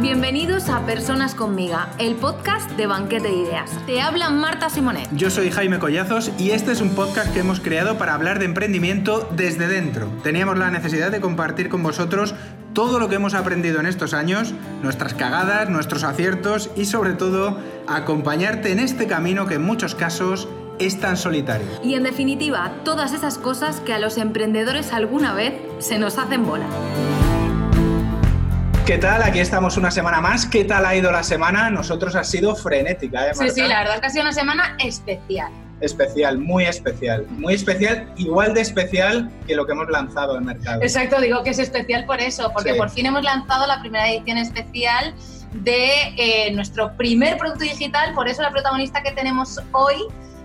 bienvenidos a Personas conmigo, el podcast de Banquete de Ideas. Te habla Marta Simonet. Yo soy Jaime Collazos y este es un podcast que hemos creado para hablar de emprendimiento desde dentro. Teníamos la necesidad de compartir con vosotros todo lo que hemos aprendido en estos años, nuestras cagadas, nuestros aciertos y sobre todo acompañarte en este camino que en muchos casos es tan solitario. Y en definitiva, todas esas cosas que a los emprendedores alguna vez se nos hacen bola. ¿Qué tal? Aquí estamos una semana más. ¿Qué tal ha ido la semana? Nosotros ha sido frenética, ¿eh, Sí, sí, la verdad es que ha sido una semana especial. Especial, muy especial. Muy especial, igual de especial que lo que hemos lanzado al mercado. Exacto, digo que es especial por eso, porque Sí. por fin hemos lanzado la primera edición especial de eh, nuestro primer producto digital, por eso la protagonista que tenemos hoy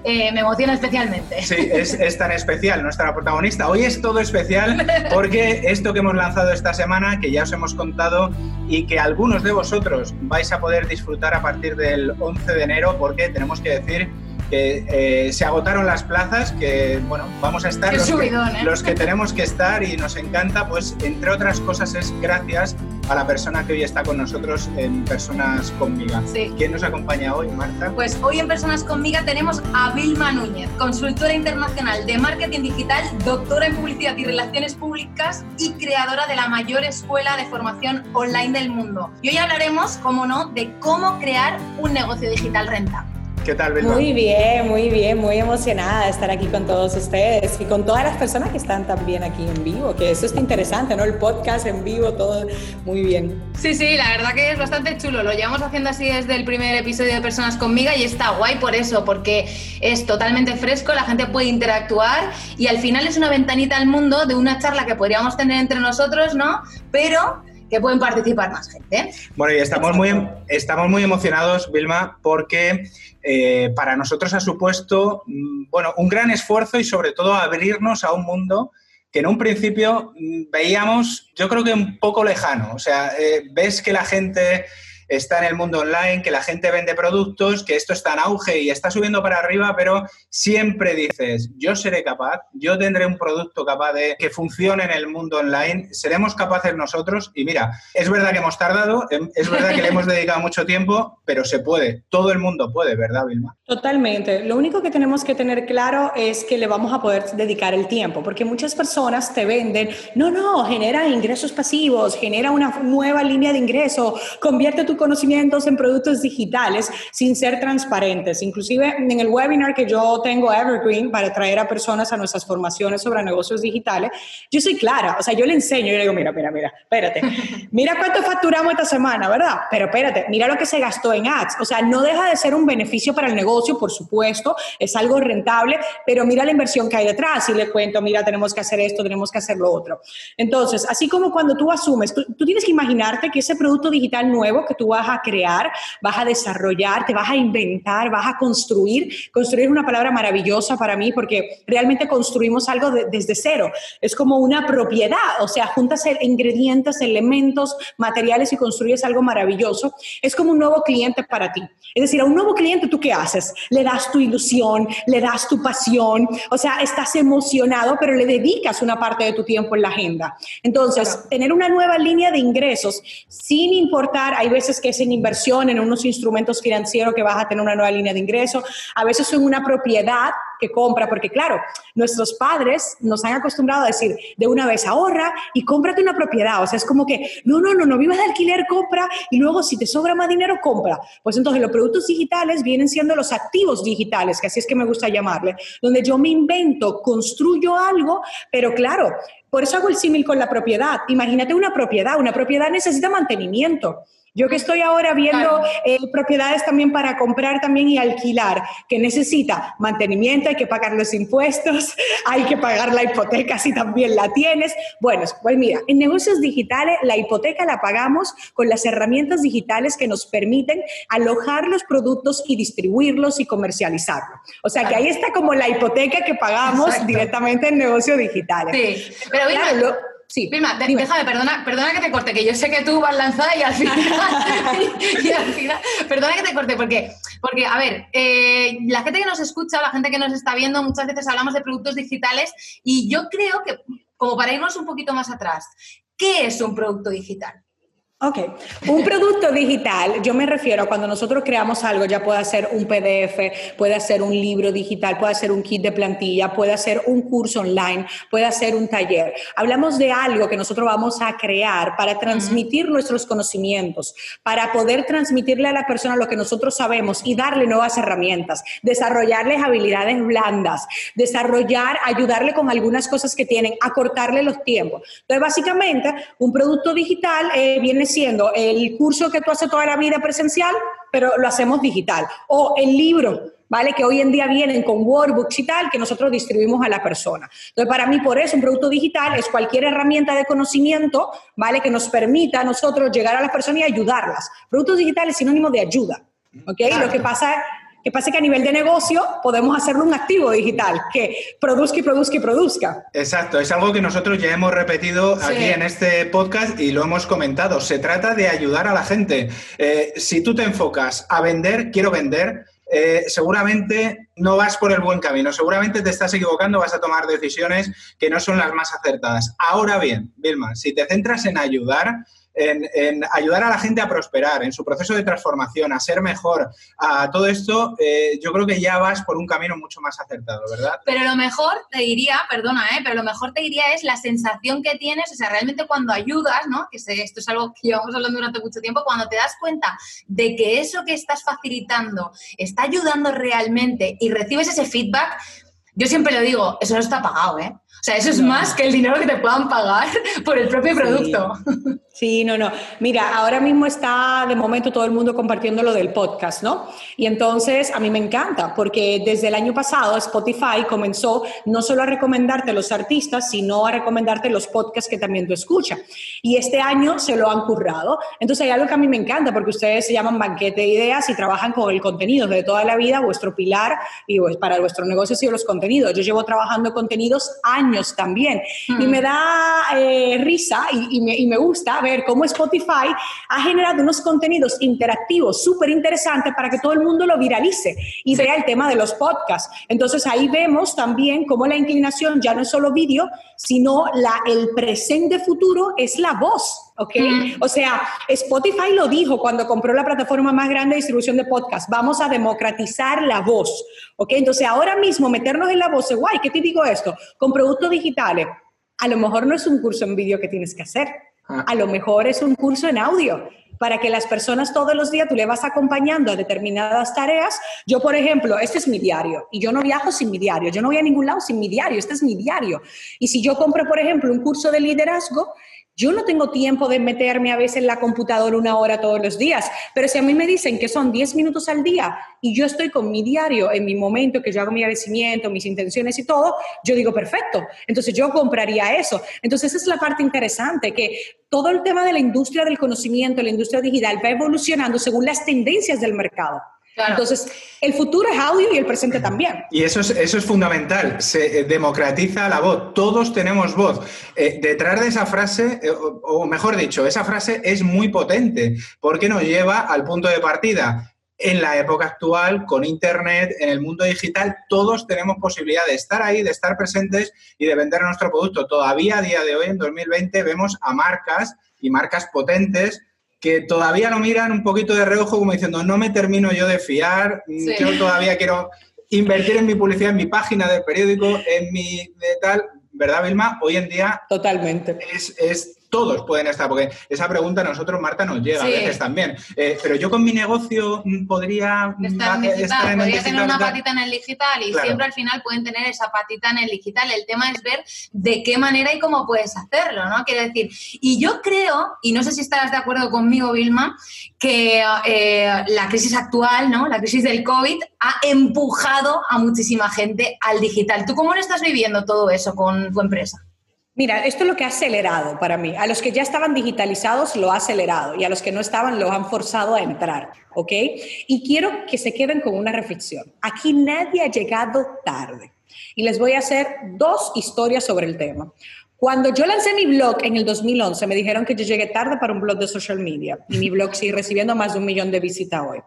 eh, me emociona especialmente. Sí, es, es tan especial nuestra protagonista. Hoy es todo especial porque esto que hemos lanzado esta semana, que ya os hemos contado y que algunos de vosotros vais a poder disfrutar a partir del 11 de enero, porque tenemos que decir que eh, se agotaron las plazas, que bueno, vamos a estar que, ¿eh? los que tenemos que estar y nos encanta, pues entre otras cosas es gracias a la persona que hoy está con nosotros en Personas conmigo. Sí. ¿Quién nos acompaña hoy, Marta? Pues hoy en Personas conmigo tenemos a Vilma Núñez, consultora internacional de marketing digital, doctora en publicidad y relaciones públicas y creadora de la mayor escuela de formación online del mundo. Y hoy hablaremos, como no, de cómo crear un negocio digital rentable. ¿Qué tal? Muy bien, muy bien, muy emocionada de estar aquí con todos ustedes y con todas las personas que están también aquí en vivo, que eso está interesante, ¿no? El podcast en vivo, todo muy bien. Sí, sí, la verdad que es bastante chulo. Lo llevamos haciendo así desde el primer episodio de Personas conmigo y está guay por eso, porque es totalmente fresco, la gente puede interactuar y al final es una ventanita al mundo de una charla que podríamos tener entre nosotros, ¿no? Pero que pueden participar más gente. Bueno, y estamos muy, estamos muy emocionados, Vilma, porque eh, para nosotros ha supuesto mm, bueno, un gran esfuerzo y sobre todo abrirnos a un mundo que en un principio mm, veíamos, yo creo que un poco lejano. O sea, eh, ves que la gente está en el mundo online, que la gente vende productos, que esto está en auge y está subiendo para arriba, pero siempre dices, yo seré capaz, yo tendré un producto capaz de que funcione en el mundo online, seremos capaces nosotros y mira, es verdad que hemos tardado, em, es verdad que le hemos dedicado mucho tiempo, pero se puede, todo el mundo puede, ¿verdad, Vilma? Totalmente. Lo único que tenemos que tener claro es que le vamos a poder dedicar el tiempo, porque muchas personas te venden, no, no, genera ingresos pasivos, genera una nueva línea de ingreso, convierte tus conocimientos en productos digitales sin ser transparentes. Inclusive en el webinar que yo tengo Evergreen para traer a personas a nuestras formaciones sobre negocios digitales, yo soy clara, o sea, yo le enseño, yo le digo, mira, mira, mira, espérate, mira cuánto facturamos esta semana, ¿verdad? Pero espérate, mira lo que se gastó en ads, o sea, no deja de ser un beneficio para el negocio, por supuesto, es algo rentable, pero mira la inversión que hay detrás y le cuento, mira, tenemos que hacer esto, tenemos que hacer lo otro. Entonces, así como cuando tú asumes, tú, tú tienes que imaginarte que ese producto digital nuevo que tú vas a crear, vas a desarrollar, te vas a inventar, vas a construir. Construir es una palabra maravillosa para mí porque realmente construimos algo de- desde cero. Es como una propiedad, o sea, juntas el- ingredientes, elementos, materiales y construyes algo maravilloso. Es como un nuevo cliente para ti. Es decir, a un nuevo cliente, ¿tú qué haces? Le das tu ilusión, le das tu pasión, o sea, estás emocionado, pero le dedicas una parte de tu tiempo en la agenda. Entonces, tener una nueva línea de ingresos, sin importar, hay veces que es en inversión, en unos instrumentos financieros que vas a tener una nueva línea de ingresos, a veces en una propiedad que compra, porque claro, nuestros padres nos han acostumbrado a decir, de una vez ahorra y cómprate una propiedad, o sea, es como que, no, no, no, no vivas de alquiler, compra y luego si te sobra más dinero, compra. Pues entonces los productos digitales vienen siendo los activos digitales, que así es que me gusta llamarle, donde yo me invento, construyo algo, pero claro, por eso hago el símil con la propiedad. Imagínate una propiedad, una propiedad necesita mantenimiento. Yo que estoy ahora viendo eh, propiedades también para comprar también y alquilar, que necesita mantenimiento, hay que pagar los impuestos, hay que pagar la hipoteca si también la tienes. Bueno, pues mira, en negocios digitales la hipoteca la pagamos con las herramientas digitales que nos permiten alojar los productos y distribuirlos y comercializarlos. O sea que ahí está como la hipoteca que pagamos Exacto. directamente en negocios digitales. Sí, pero Vilma, Claro, Sí, Vilma, dime. déjame, perdona, perdona que te corte, que yo sé que tú vas lanzada y al final, y al final perdona que te corte, porque, porque a ver, eh, la gente que nos escucha, la gente que nos está viendo, muchas veces hablamos de productos digitales y yo creo que, como para irnos un poquito más atrás, ¿qué es un producto digital? Ok, un producto digital, yo me refiero a cuando nosotros creamos algo, ya puede ser un PDF, puede ser un libro digital, puede ser un kit de plantilla, puede ser un curso online, puede ser un taller. Hablamos de algo que nosotros vamos a crear para transmitir nuestros conocimientos, para poder transmitirle a la persona lo que nosotros sabemos y darle nuevas herramientas, desarrollarles habilidades blandas, desarrollar, ayudarle con algunas cosas que tienen, acortarle los tiempos. Entonces, básicamente, un producto digital eh, viene siendo el curso que tú haces toda la vida presencial, pero lo hacemos digital. O el libro, ¿vale? Que hoy en día vienen con workbooks y tal, que nosotros distribuimos a la persona. Entonces, para mí, por eso, un producto digital es cualquier herramienta de conocimiento, ¿vale? Que nos permita a nosotros llegar a las personas y ayudarlas. Productos digitales es sinónimo de ayuda, ¿ok? Lo que pasa que pasa que a nivel de negocio podemos hacerlo un activo digital que produzca y produzca y produzca. Exacto, es algo que nosotros ya hemos repetido aquí en este podcast y lo hemos comentado. Se trata de ayudar a la gente. Eh, si tú te enfocas a vender, quiero vender, eh, seguramente no vas por el buen camino, seguramente te estás equivocando, vas a tomar decisiones que no son las más acertadas. Ahora bien, Vilma, si te centras en ayudar, en, ayudar a la gente a prosperar, en su proceso de transformación, a ser mejor, a todo esto, eh, yo creo que ya vas por un camino mucho más acertado, ¿verdad? Pero lo mejor te diría, perdona, ¿eh? pero lo mejor te diría es la sensación que tienes, o sea, realmente cuando ayudas, ¿no? Que esto es algo que llevamos hablando durante mucho tiempo, cuando te das cuenta de que eso que estás facilitando está ayudando realmente y recibes ese feedback, yo siempre lo digo, eso no está pagado, ¿eh? O sea, eso es más que el dinero que te puedan pagar por el propio producto. Sí, no, no. Mira, ahora mismo está de momento todo el mundo compartiendo lo del podcast, ¿no? Y entonces a mí me encanta porque desde el año pasado Spotify comenzó no solo a recomendarte los artistas, sino a recomendarte los podcasts que también tú escuchas. Y este año se lo han currado. Entonces hay algo que a mí me encanta porque ustedes se llaman banquete de ideas y trabajan con el contenido de toda la vida, vuestro pilar y pues, para vuestro negocio y los contenidos. Yo llevo trabajando contenidos años también y me da eh, risa y, me, y me gusta ver cómo Spotify ha generado unos contenidos interactivos súper interesantes para que todo el mundo lo viralice y vea el tema de los podcasts. Entonces ahí vemos también cómo la inclinación ya no es solo vídeo, sino la, el presente futuro es la voz. ¿ok? O sea, Spotify lo dijo cuando compró la plataforma más grande de distribución de podcast, vamos a democratizar la voz, ¿ok? Entonces ahora mismo meternos en la voz, guay, ¿qué te digo esto? Con productos digitales, a lo mejor no es un curso en vídeo que tienes que hacer, Ah. A lo mejor es un curso en audio para que las personas todos los días tú le vas acompañando a determinadas tareas. Yo, por ejemplo, este es mi diario y yo no viajo sin mi diario, yo no voy a ningún lado sin mi diario, este es mi diario. Y si yo compro, por ejemplo, un curso de liderazgo, yo no tengo tiempo de meterme a veces en la computadora una hora todos los días, pero si a mí me dicen que son 10 minutos al día y yo estoy con mi diario en mi momento, que yo hago mi agradecimiento, mis intenciones y todo, yo digo, perfecto, entonces yo compraría eso. Entonces esa es la parte interesante, que todo el tema de la industria del conocimiento, la industria digital va evolucionando según las tendencias del mercado. Entonces, el futuro es audio y el presente también. Y eso es, eso es fundamental, se eh, democratiza la voz, todos tenemos voz. Eh, detrás de esa frase, eh, o, mejor dicho, esa frase es muy potente porque nos lleva al punto de partida. En la época actual, con Internet, en el mundo digital, todos tenemos posibilidad de estar ahí, de estar presentes y de vender nuestro producto. Todavía a día de hoy, en 2020, vemos a marcas y marcas potentes que todavía lo miran un poquito de reojo como diciendo, no me termino yo de fiar, mm, yo todavía quiero invertir en mi publicidad, en mi página del periódico, en mi de tal, ¿verdad, Vilma? Hoy en día... Totalmente. Es, es todos pueden estar, porque esa pregunta a nosotros, Marta, nos llega a veces también. Eh, pero yo con mi negocio mm, podría mm, estar en digital, podría tener una patita en el digital y siempre al final pueden tener esa patita en el digital. El tema es ver de qué manera y cómo puedes hacerlo, ¿no? Quiero decir, y yo creo, y no sé si estarás de acuerdo conmigo, Vilma, que eh, la crisis actual, ¿no? La crisis del COVID ha empujado a muchísima gente al digital. ¿Tú cómo lo estás viviendo todo eso con tu empresa? Mira, esto es lo que ha acelerado para mí. A los que ya estaban digitalizados lo ha acelerado y a los que no estaban lo han forzado a entrar, ¿ok? Y quiero que se queden con una reflexión. Aquí nadie ha llegado tarde. Y les voy a hacer dos historias sobre el tema. Cuando yo lancé mi blog en el 2011, me dijeron que yo llegué tarde para un blog de social media y mi blog sigue recibiendo más de un millón de visitas hoy.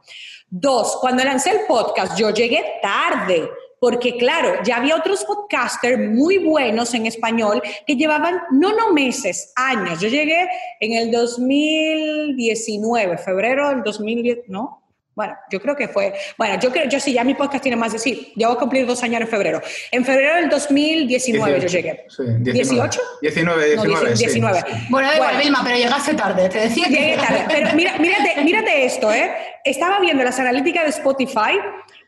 Dos, cuando lancé el podcast, yo llegué tarde porque claro, ya había otros podcasters muy buenos en español que llevaban no no meses, años. Yo llegué en el 2019, febrero del 2010, ¿no? Bueno, yo creo que fue, bueno, yo creo, yo sí, ya mi podcast tiene más de sí, yo voy a cumplir dos años en febrero. En febrero del 2019 yo llegué. Sí, 18. 19, 19. 19. Bueno, da igual, Vilma, pero llegaste tarde, te decía que... Llegué tarde, pero mira, mírate, mírate esto, ¿eh? Estaba viendo las analíticas de Spotify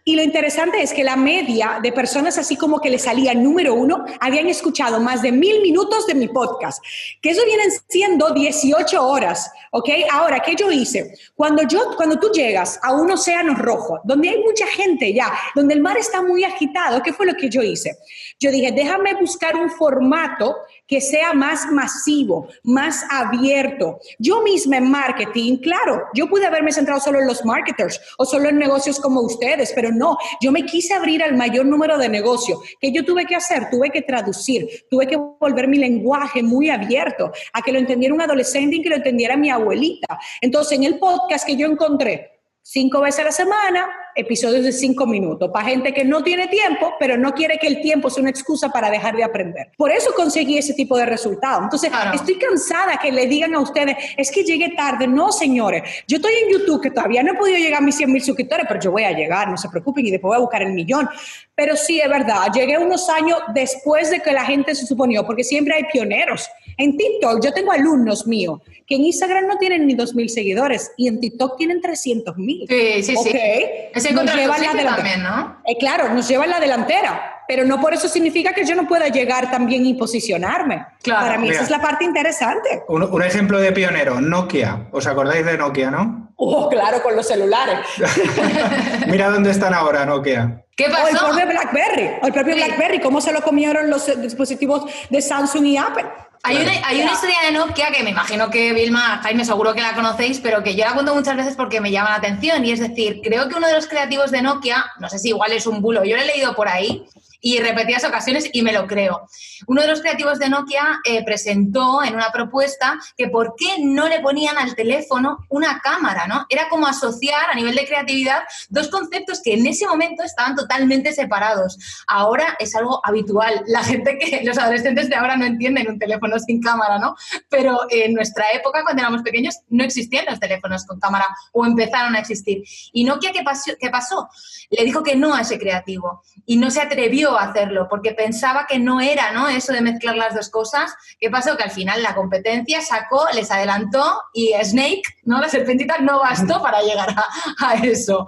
y lo interesante es que la media de personas así como que le salía número uno habían escuchado más de mil minutos de mi podcast, que eso vienen siendo 18 horas, ¿ok? Ahora, ¿qué yo hice? Cuando, yo, cuando tú llegas a un océano rojo, donde hay mucha gente ya, donde el mar está muy agitado, ¿qué fue lo que yo hice? Yo dije, déjame buscar un formato que sea más masivo, más abierto. Yo misma en marketing, claro, yo pude haberme centrado solo en los marketers o solo en negocios como ustedes, pero no, yo me quise abrir al mayor número de negocios. ¿Qué yo tuve que hacer? Tuve que traducir, tuve que volver mi lenguaje muy abierto, a que lo entendiera un adolescente y que lo entendiera mi abuelita. Entonces, en el podcast que yo encontré, cinco veces a la semana, episodios de cinco minutos, para gente que no tiene tiempo, pero no quiere que el tiempo sea una excusa para dejar de aprender. Por eso conseguí ese tipo de resultados. Entonces, estoy cansada que le digan a ustedes, es que llegué tarde. No, señores, yo estoy en YouTube, que todavía no he podido llegar a mis 100 mil suscriptores, pero yo voy a llegar, no se preocupen, y después voy a buscar el millón. Pero sí, es verdad, llegué unos años después de que la gente se suponió, porque siempre hay pioneros. En TikTok, yo tengo alumnos míos que en Instagram no tienen ni 2.000 seguidores y en TikTok tienen 300.000. Sí, sí, sí. Ese nos llevan la También, ¿no? Eh, claro, nos lleva en la delantera, pero no por eso significa que yo no pueda llegar también y posicionarme. Claro, Para mí esa es la parte interesante. Un, un, ejemplo de pionero, Nokia. ¿Os acordáis de Nokia, no? Oh, claro, con los celulares. Mira dónde están ahora Nokia. ¿Qué pasó? O el propio BlackBerry, o el propio BlackBerry, cómo se lo comieron los dispositivos de Samsung y Apple. Hay, una, hay una, historia de Nokia que me imagino que Vilma, Jaime, seguro que la conocéis, pero que yo la cuento muchas veces porque me llama la atención. Y es decir, creo que uno de los creativos de Nokia, no sé si igual es un bulo, yo lo he leído por ahí, y repetidas ocasiones y me lo creo. Uno de los creativos de Nokia eh, presentó en una propuesta que por qué no le ponían al teléfono una cámara, ¿no? Era como asociar a nivel de creatividad dos conceptos que en ese momento estaban totalmente separados. Ahora es algo habitual. La gente que, los adolescentes de ahora no entienden un teléfono sin cámara, ¿no? Pero en nuestra época, cuando éramos pequeños, no existían los teléfonos con cámara o empezaron a existir. ¿Y Nokia qué pasó? qué pasó? Le dijo que no a ese creativo y no se atrevió hacerlo porque pensaba que no era, ¿no? Eso de mezclar las dos cosas. ¿Qué pasó? Que al final la competencia sacó, les adelantó y Snake, ¿no? La serpentita no bastó para llegar a, eso.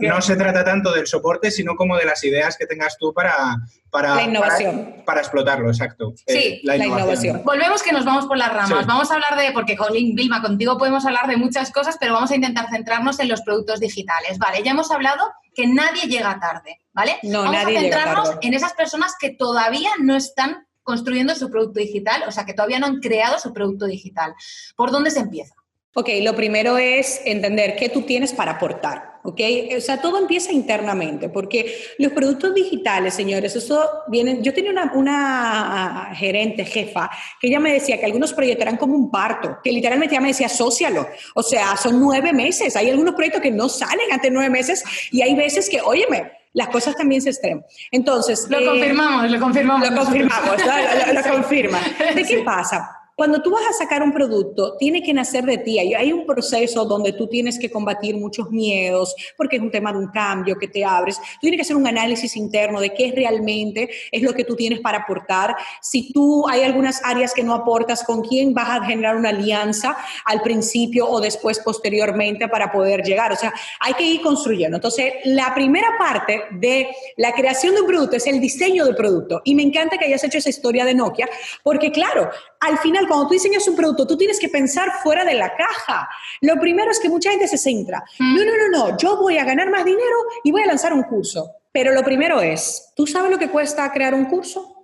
no, se trata tanto del soporte, sino como de las ideas que tengas tú para, para, la innovación. Para, explotarlo, exacto. Eh, sí, la, innovación. Volvemos que nos vamos por las ramas. Vamos a hablar de, porque con Vilma, contigo podemos hablar de muchas cosas, pero vamos a intentar centrarnos en los productos digitales. Vale, ya hemos hablado que nadie llega tarde, ¿vale? No, vamos a centrarnos en esas personas que todavía no están construyendo su producto digital, o sea, que todavía no han creado su producto digital. ¿Por dónde se empieza? Ok, lo primero es entender qué tú tienes para aportar. ¿Ok? O sea, todo empieza internamente, porque los productos digitales, señores, eso viene, yo tenía una, una, gerente, jefa, que ella me decía que algunos proyectos eran como un parto, que literalmente ella me decía, asócialo, o sea, son nueve meses, hay algunos proyectos que no salen antes de nueve meses y hay veces que, óyeme, las cosas también se extreman. Entonces... Lo confirmamos, lo confirmamos. Lo confirmamos, lo, lo, confirma. ¿De qué pasa? Cuando tú vas a sacar un producto, tiene que nacer de ti. Hay un proceso donde tú tienes que combatir muchos miedos, porque es un tema de un cambio que te abres. Tú tienes que hacer un análisis interno de qué realmente es lo que tú tienes para aportar. Si tú hay algunas áreas que no aportas, con quién vas a generar una alianza al principio o después posteriormente para poder llegar. O sea, hay que ir construyendo. Entonces, la primera parte de la creación de un producto es el diseño del producto. Y me encanta que hayas hecho esa historia de Nokia, porque claro, al final, cuando tú diseñas un producto, tú tienes que pensar fuera de la caja. Lo primero es que mucha gente se centra. Mm. No, no, no, no, yo voy a ganar más dinero y voy a lanzar un curso. Pero lo primero es, ¿tú sabes lo que cuesta crear un curso?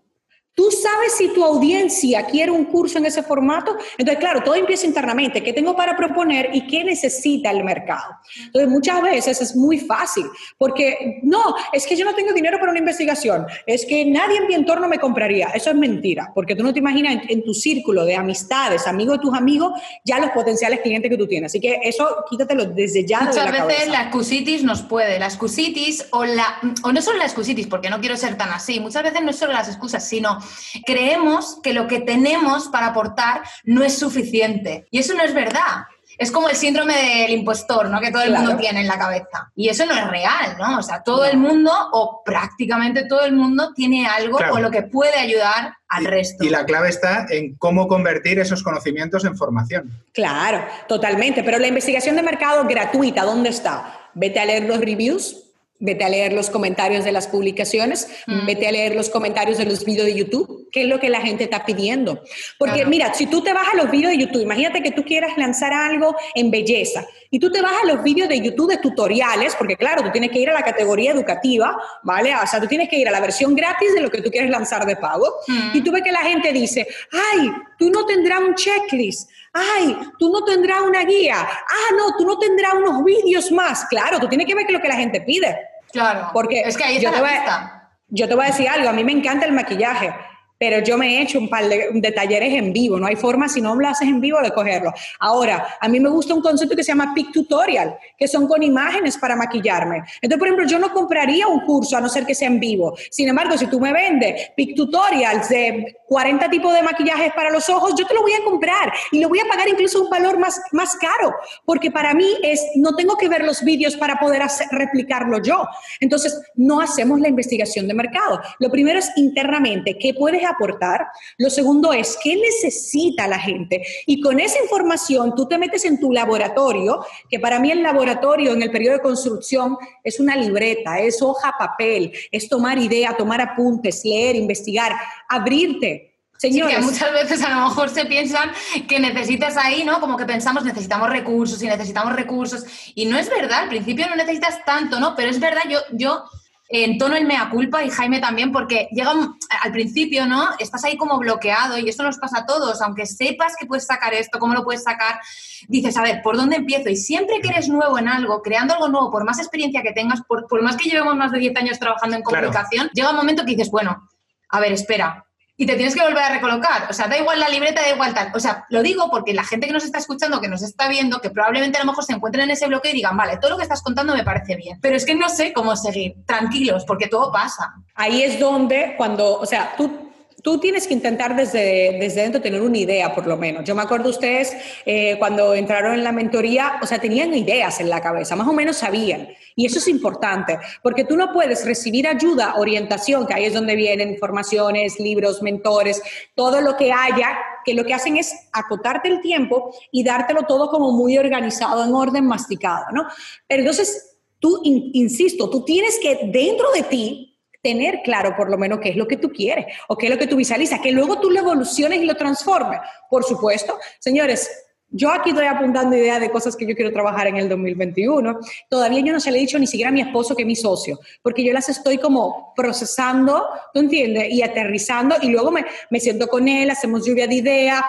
Tú sabes si tu audiencia quiere un curso en ese formato. Entonces, claro, todo empieza internamente. ¿Qué tengo para proponer y qué necesita el mercado? Entonces, muchas veces es muy fácil, porque no, es que yo no tengo dinero para una investigación, es que nadie en mi entorno me compraría. Eso es mentira, porque tú no te imaginas en, tu círculo de amistades, amigos de tus amigos, ya los potenciales clientes que tú tienes. Así que eso quítatelo desde ya. Muchas de la veces la excusitis nos puede, la excusitis o, la, o no solo la excusitis, porque no quiero ser tan así, muchas veces no es solo las excusas, sino creemos que lo que tenemos para aportar no es suficiente. Y eso no es verdad. Es como el síndrome del impostor, ¿no? Que todo el mundo tiene en la cabeza. Y eso no es real, ¿no? O sea, todo el mundo, o prácticamente todo el mundo, tiene algo con lo que puede ayudar al resto. Y la clave está en cómo convertir esos conocimientos en formación. Claro, totalmente. Pero la investigación de mercado gratuita, ¿dónde está? Vete a leer los reviews, vete a leer los comentarios de las publicaciones, mm. vete a leer los comentarios de los vídeos de YouTube, qué es lo que la gente está pidiendo. Porque mira, si tú te vas a los vídeos de YouTube, imagínate que tú quieras lanzar algo en belleza y tú te vas a los vídeos de YouTube de tutoriales, porque claro, tú tienes que ir a la categoría educativa, ¿vale? O sea, tú tienes que ir a la versión gratis de lo que tú quieres lanzar de pago mm. y tú ves que la gente dice, ay, tú no tendrás un checklist, ay, tú no tendrás una guía, ah, no, tú no tendrás unos vídeos más. Claro, tú tienes que ver qué es lo que la gente pide. Claro. Porque es que ahí está la Yo te voy a decir algo, a mí me encanta el maquillaje pero yo me he hecho un par de, talleres en vivo, no hay forma si no lo haces en vivo de cogerlo. Ahora, a mí me gusta un concepto que se llama Pic Tutorial, que son con imágenes para maquillarme. Entonces, por ejemplo, yo no compraría un curso a no ser que sea en vivo. Sin embargo, si tú me vendes Pic Tutorials de 40 tipos de maquillajes para los ojos, yo te lo voy a comprar y lo voy a pagar incluso un valor más, más caro, porque para mí es, no tengo que ver los vídeos para poder hacer, replicarlo yo. Entonces, no hacemos la investigación de mercado. Lo primero es internamente, ¿qué puedes aportar. Lo segundo es, ¿qué necesita la gente? Y con esa información tú te metes en tu laboratorio, que para mí el laboratorio en el periodo de construcción es una libreta, es hoja papel, es tomar idea, tomar apuntes, leer, investigar, abrirte. Señores. muchas veces a lo mejor se piensan que necesitas ahí, ¿no? Como que pensamos necesitamos recursos y necesitamos recursos. Y no es verdad, al principio no necesitas tanto, ¿no? Pero es verdad, yo, yo en tono el mea culpa y Jaime también, porque llega al principio, ¿no? Estás ahí como bloqueado y esto nos pasa a todos, aunque sepas que puedes sacar esto, cómo lo puedes sacar, dices, a ver, ¿por dónde empiezo? Y siempre que eres nuevo en algo, creando algo nuevo, por más experiencia que tengas, por, más que llevemos más de 10 años trabajando en comunicación, llega un momento que dices, bueno, a ver, espera, y te tienes que volver a recolocar. O sea, da igual la libreta, da igual tal. O sea, lo digo porque la gente que nos está escuchando, que nos está viendo, que probablemente a lo mejor se encuentren en ese bloque y digan, vale, todo lo que estás contando me parece bien, pero es que no sé cómo seguir. Tranquilos, porque todo pasa. Ahí es donde, cuando, o sea, tú Tú tienes que intentar desde, desde dentro tener una idea, por lo menos. Yo me acuerdo ustedes eh, cuando entraron en la mentoría, o sea, tenían ideas en la cabeza, más o menos sabían. Y eso es importante, porque tú no puedes recibir ayuda, orientación, que ahí es donde vienen formaciones, libros, mentores, todo lo que haya, que lo que hacen es acotarte el tiempo y dártelo todo como muy organizado, en orden, masticado, ¿no? Pero entonces, tú, insisto, tú tienes que dentro de ti tener claro por lo menos qué es lo que tú quieres o qué es lo que tú visualizas, que luego tú lo evoluciones y lo transformes. Por supuesto, señores, yo aquí estoy apuntando ideas de cosas que yo quiero trabajar en el 2021. Todavía yo no se le he dicho ni siquiera a mi esposo que es mi socio, porque yo las estoy como procesando, ¿tú entiendes? Y aterrizando y luego me, siento con él, hacemos lluvia de ideas,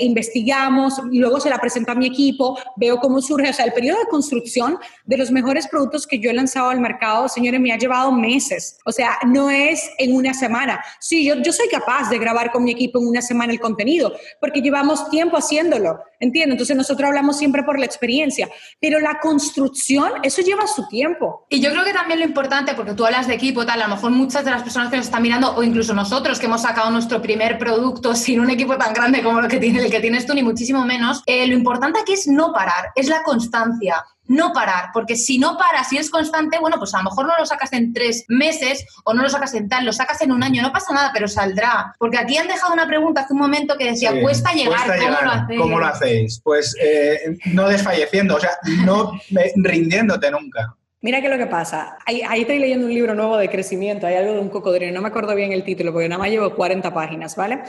investigamos, y luego se la presento a mi equipo, veo cómo surge. O sea, el periodo de construcción de los mejores productos que yo he lanzado al mercado, señores, me ha llevado meses. O sea, no es en una semana. Sí, yo soy capaz de grabar con mi equipo en una semana el contenido, porque llevamos tiempo haciéndolo, ¿entiendes? Entonces nosotros hablamos siempre por la experiencia, pero la construcción, eso lleva su tiempo. Y yo creo que también lo importante, porque tú hablas de equipo, tal, a lo mejor muchas de las personas que nos están mirando, o incluso nosotros que hemos sacado nuestro primer producto sin un equipo tan grande como lo que tiene, el que tienes tú, ni muchísimo menos, eh, lo importante aquí es no parar, es la constancia no parar, porque si no paras, si es constante, bueno, pues a lo mejor no lo sacas en tres meses o no lo sacas en tal, lo sacas en un año, no pasa nada, pero saldrá. Porque aquí han dejado una pregunta hace un momento que decía, cuesta, llegar, ¿cómo lo hacéis? ¿Cómo lo hacéis? Pues eh, no desfalleciendo, o sea, no rindiéndote nunca. Mira qué es lo que pasa. Ahí, ahí, estoy leyendo un libro nuevo de crecimiento, hay algo de un cocodrilo, no me acuerdo bien el título porque nada más llevo 40 páginas, ¿vale?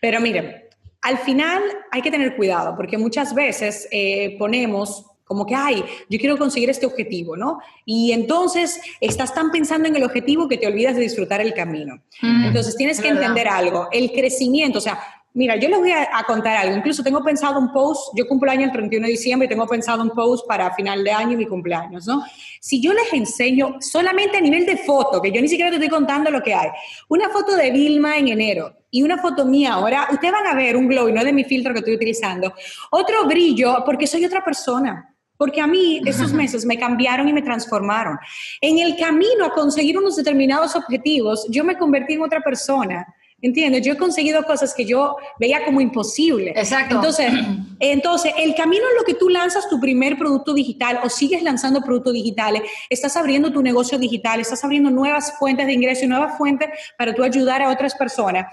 Pero miren, al final hay que tener cuidado porque muchas veces eh, ponemos como que, ay, yo quiero conseguir este objetivo, ¿no? Y entonces estás tan pensando en el objetivo que te olvidas de disfrutar el camino. Mm, entonces tienes que verdad. entender algo, el crecimiento, o sea, mira, yo les voy a, a contar algo, incluso tengo pensado un post, yo cumplo año el 31 de diciembre y tengo pensado un post para final de año y mi cumpleaños, ¿no? Si yo les enseño solamente a nivel de foto, que yo ni siquiera te estoy contando lo que hay, una foto de Vilma en enero y una foto mía ahora, ustedes van a ver un glow y no de mi filtro que estoy utilizando, otro brillo porque soy otra persona. Porque a mí esos meses me cambiaron y me transformaron. En el camino a conseguir unos determinados objetivos, yo me convertí en otra persona. ¿Entiendes? Yo he conseguido cosas que yo veía como imposible. Exacto. Entonces, entonces, el camino en lo que tú lanzas tu primer producto digital o sigues lanzando productos digitales, estás abriendo tu negocio digital, estás abriendo nuevas fuentes de ingreso y nuevas fuentes para tú ayudar a otras personas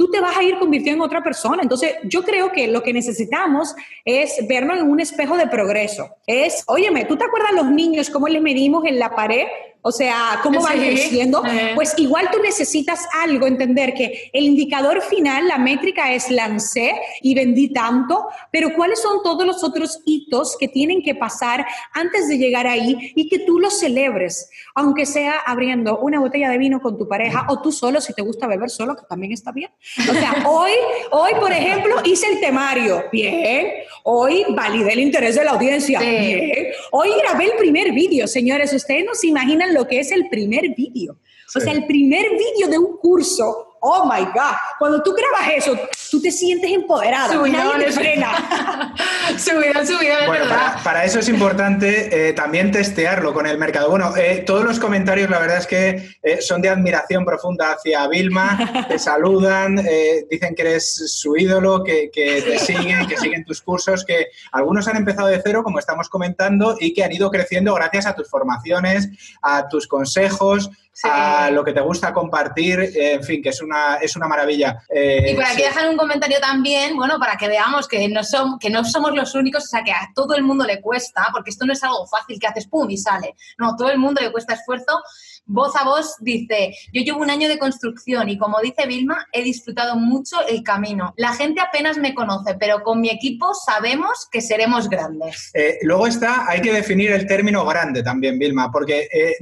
tú te vas a ir convirtiendo en otra persona. Entonces, yo creo que lo que necesitamos es vernos en un espejo de progreso. Es, óyeme, ¿tú te acuerdas los niños cómo les medimos en la pared? O sea, cómo van Sí. creciendo. Eh. Pues igual tú necesitas algo, entender que el indicador final, la métrica es lancé y vendí tanto, pero ¿cuáles son todos los otros hitos que tienen que pasar antes de llegar ahí y que tú los celebres? Aunque sea abriendo una botella de vino con tu pareja o tú solo, si te gusta beber solo, que también está bien. O sea, hoy, hoy, por ejemplo, hice el temario. Bien. Hoy validé el interés de la audiencia. Sí. Bien. Hoy grabé el primer vídeo, señores. Ustedes no se imaginan lo que es el primer vídeo. O Sí. sea, el primer vídeo de un curso. Oh my God. Cuando tú grabas eso, tú te sientes empoderada. Subidón, Nadie te frena. subidón, subidón, Bueno, verdad. para, para eso es importante eh, también testearlo con el mercado. Bueno, eh, todos los comentarios, la verdad es que eh, son de admiración profunda hacia Vilma, te saludan, eh, dicen que eres su ídolo, que, que te siguen, que siguen tus cursos, que algunos han empezado de cero, como estamos comentando, y que han ido creciendo gracias a tus formaciones, a tus consejos, Sí. a lo que te gusta compartir, eh, en fin, que es una, es una maravilla. Eh, Y por aquí sí. dejan un comentario también, bueno, para que veamos que no, som- que no somos los únicos, o sea, que a todo el mundo le cuesta, porque esto no es algo fácil que haces pum y sale. No, todo el mundo le cuesta esfuerzo. Voz a voz dice, yo llevo un año de construcción y como dice Vilma, he disfrutado mucho el camino. La gente apenas me conoce, pero con mi equipo sabemos que seremos grandes. Eh, luego está, hay que definir el término grande también, Vilma, porque eh,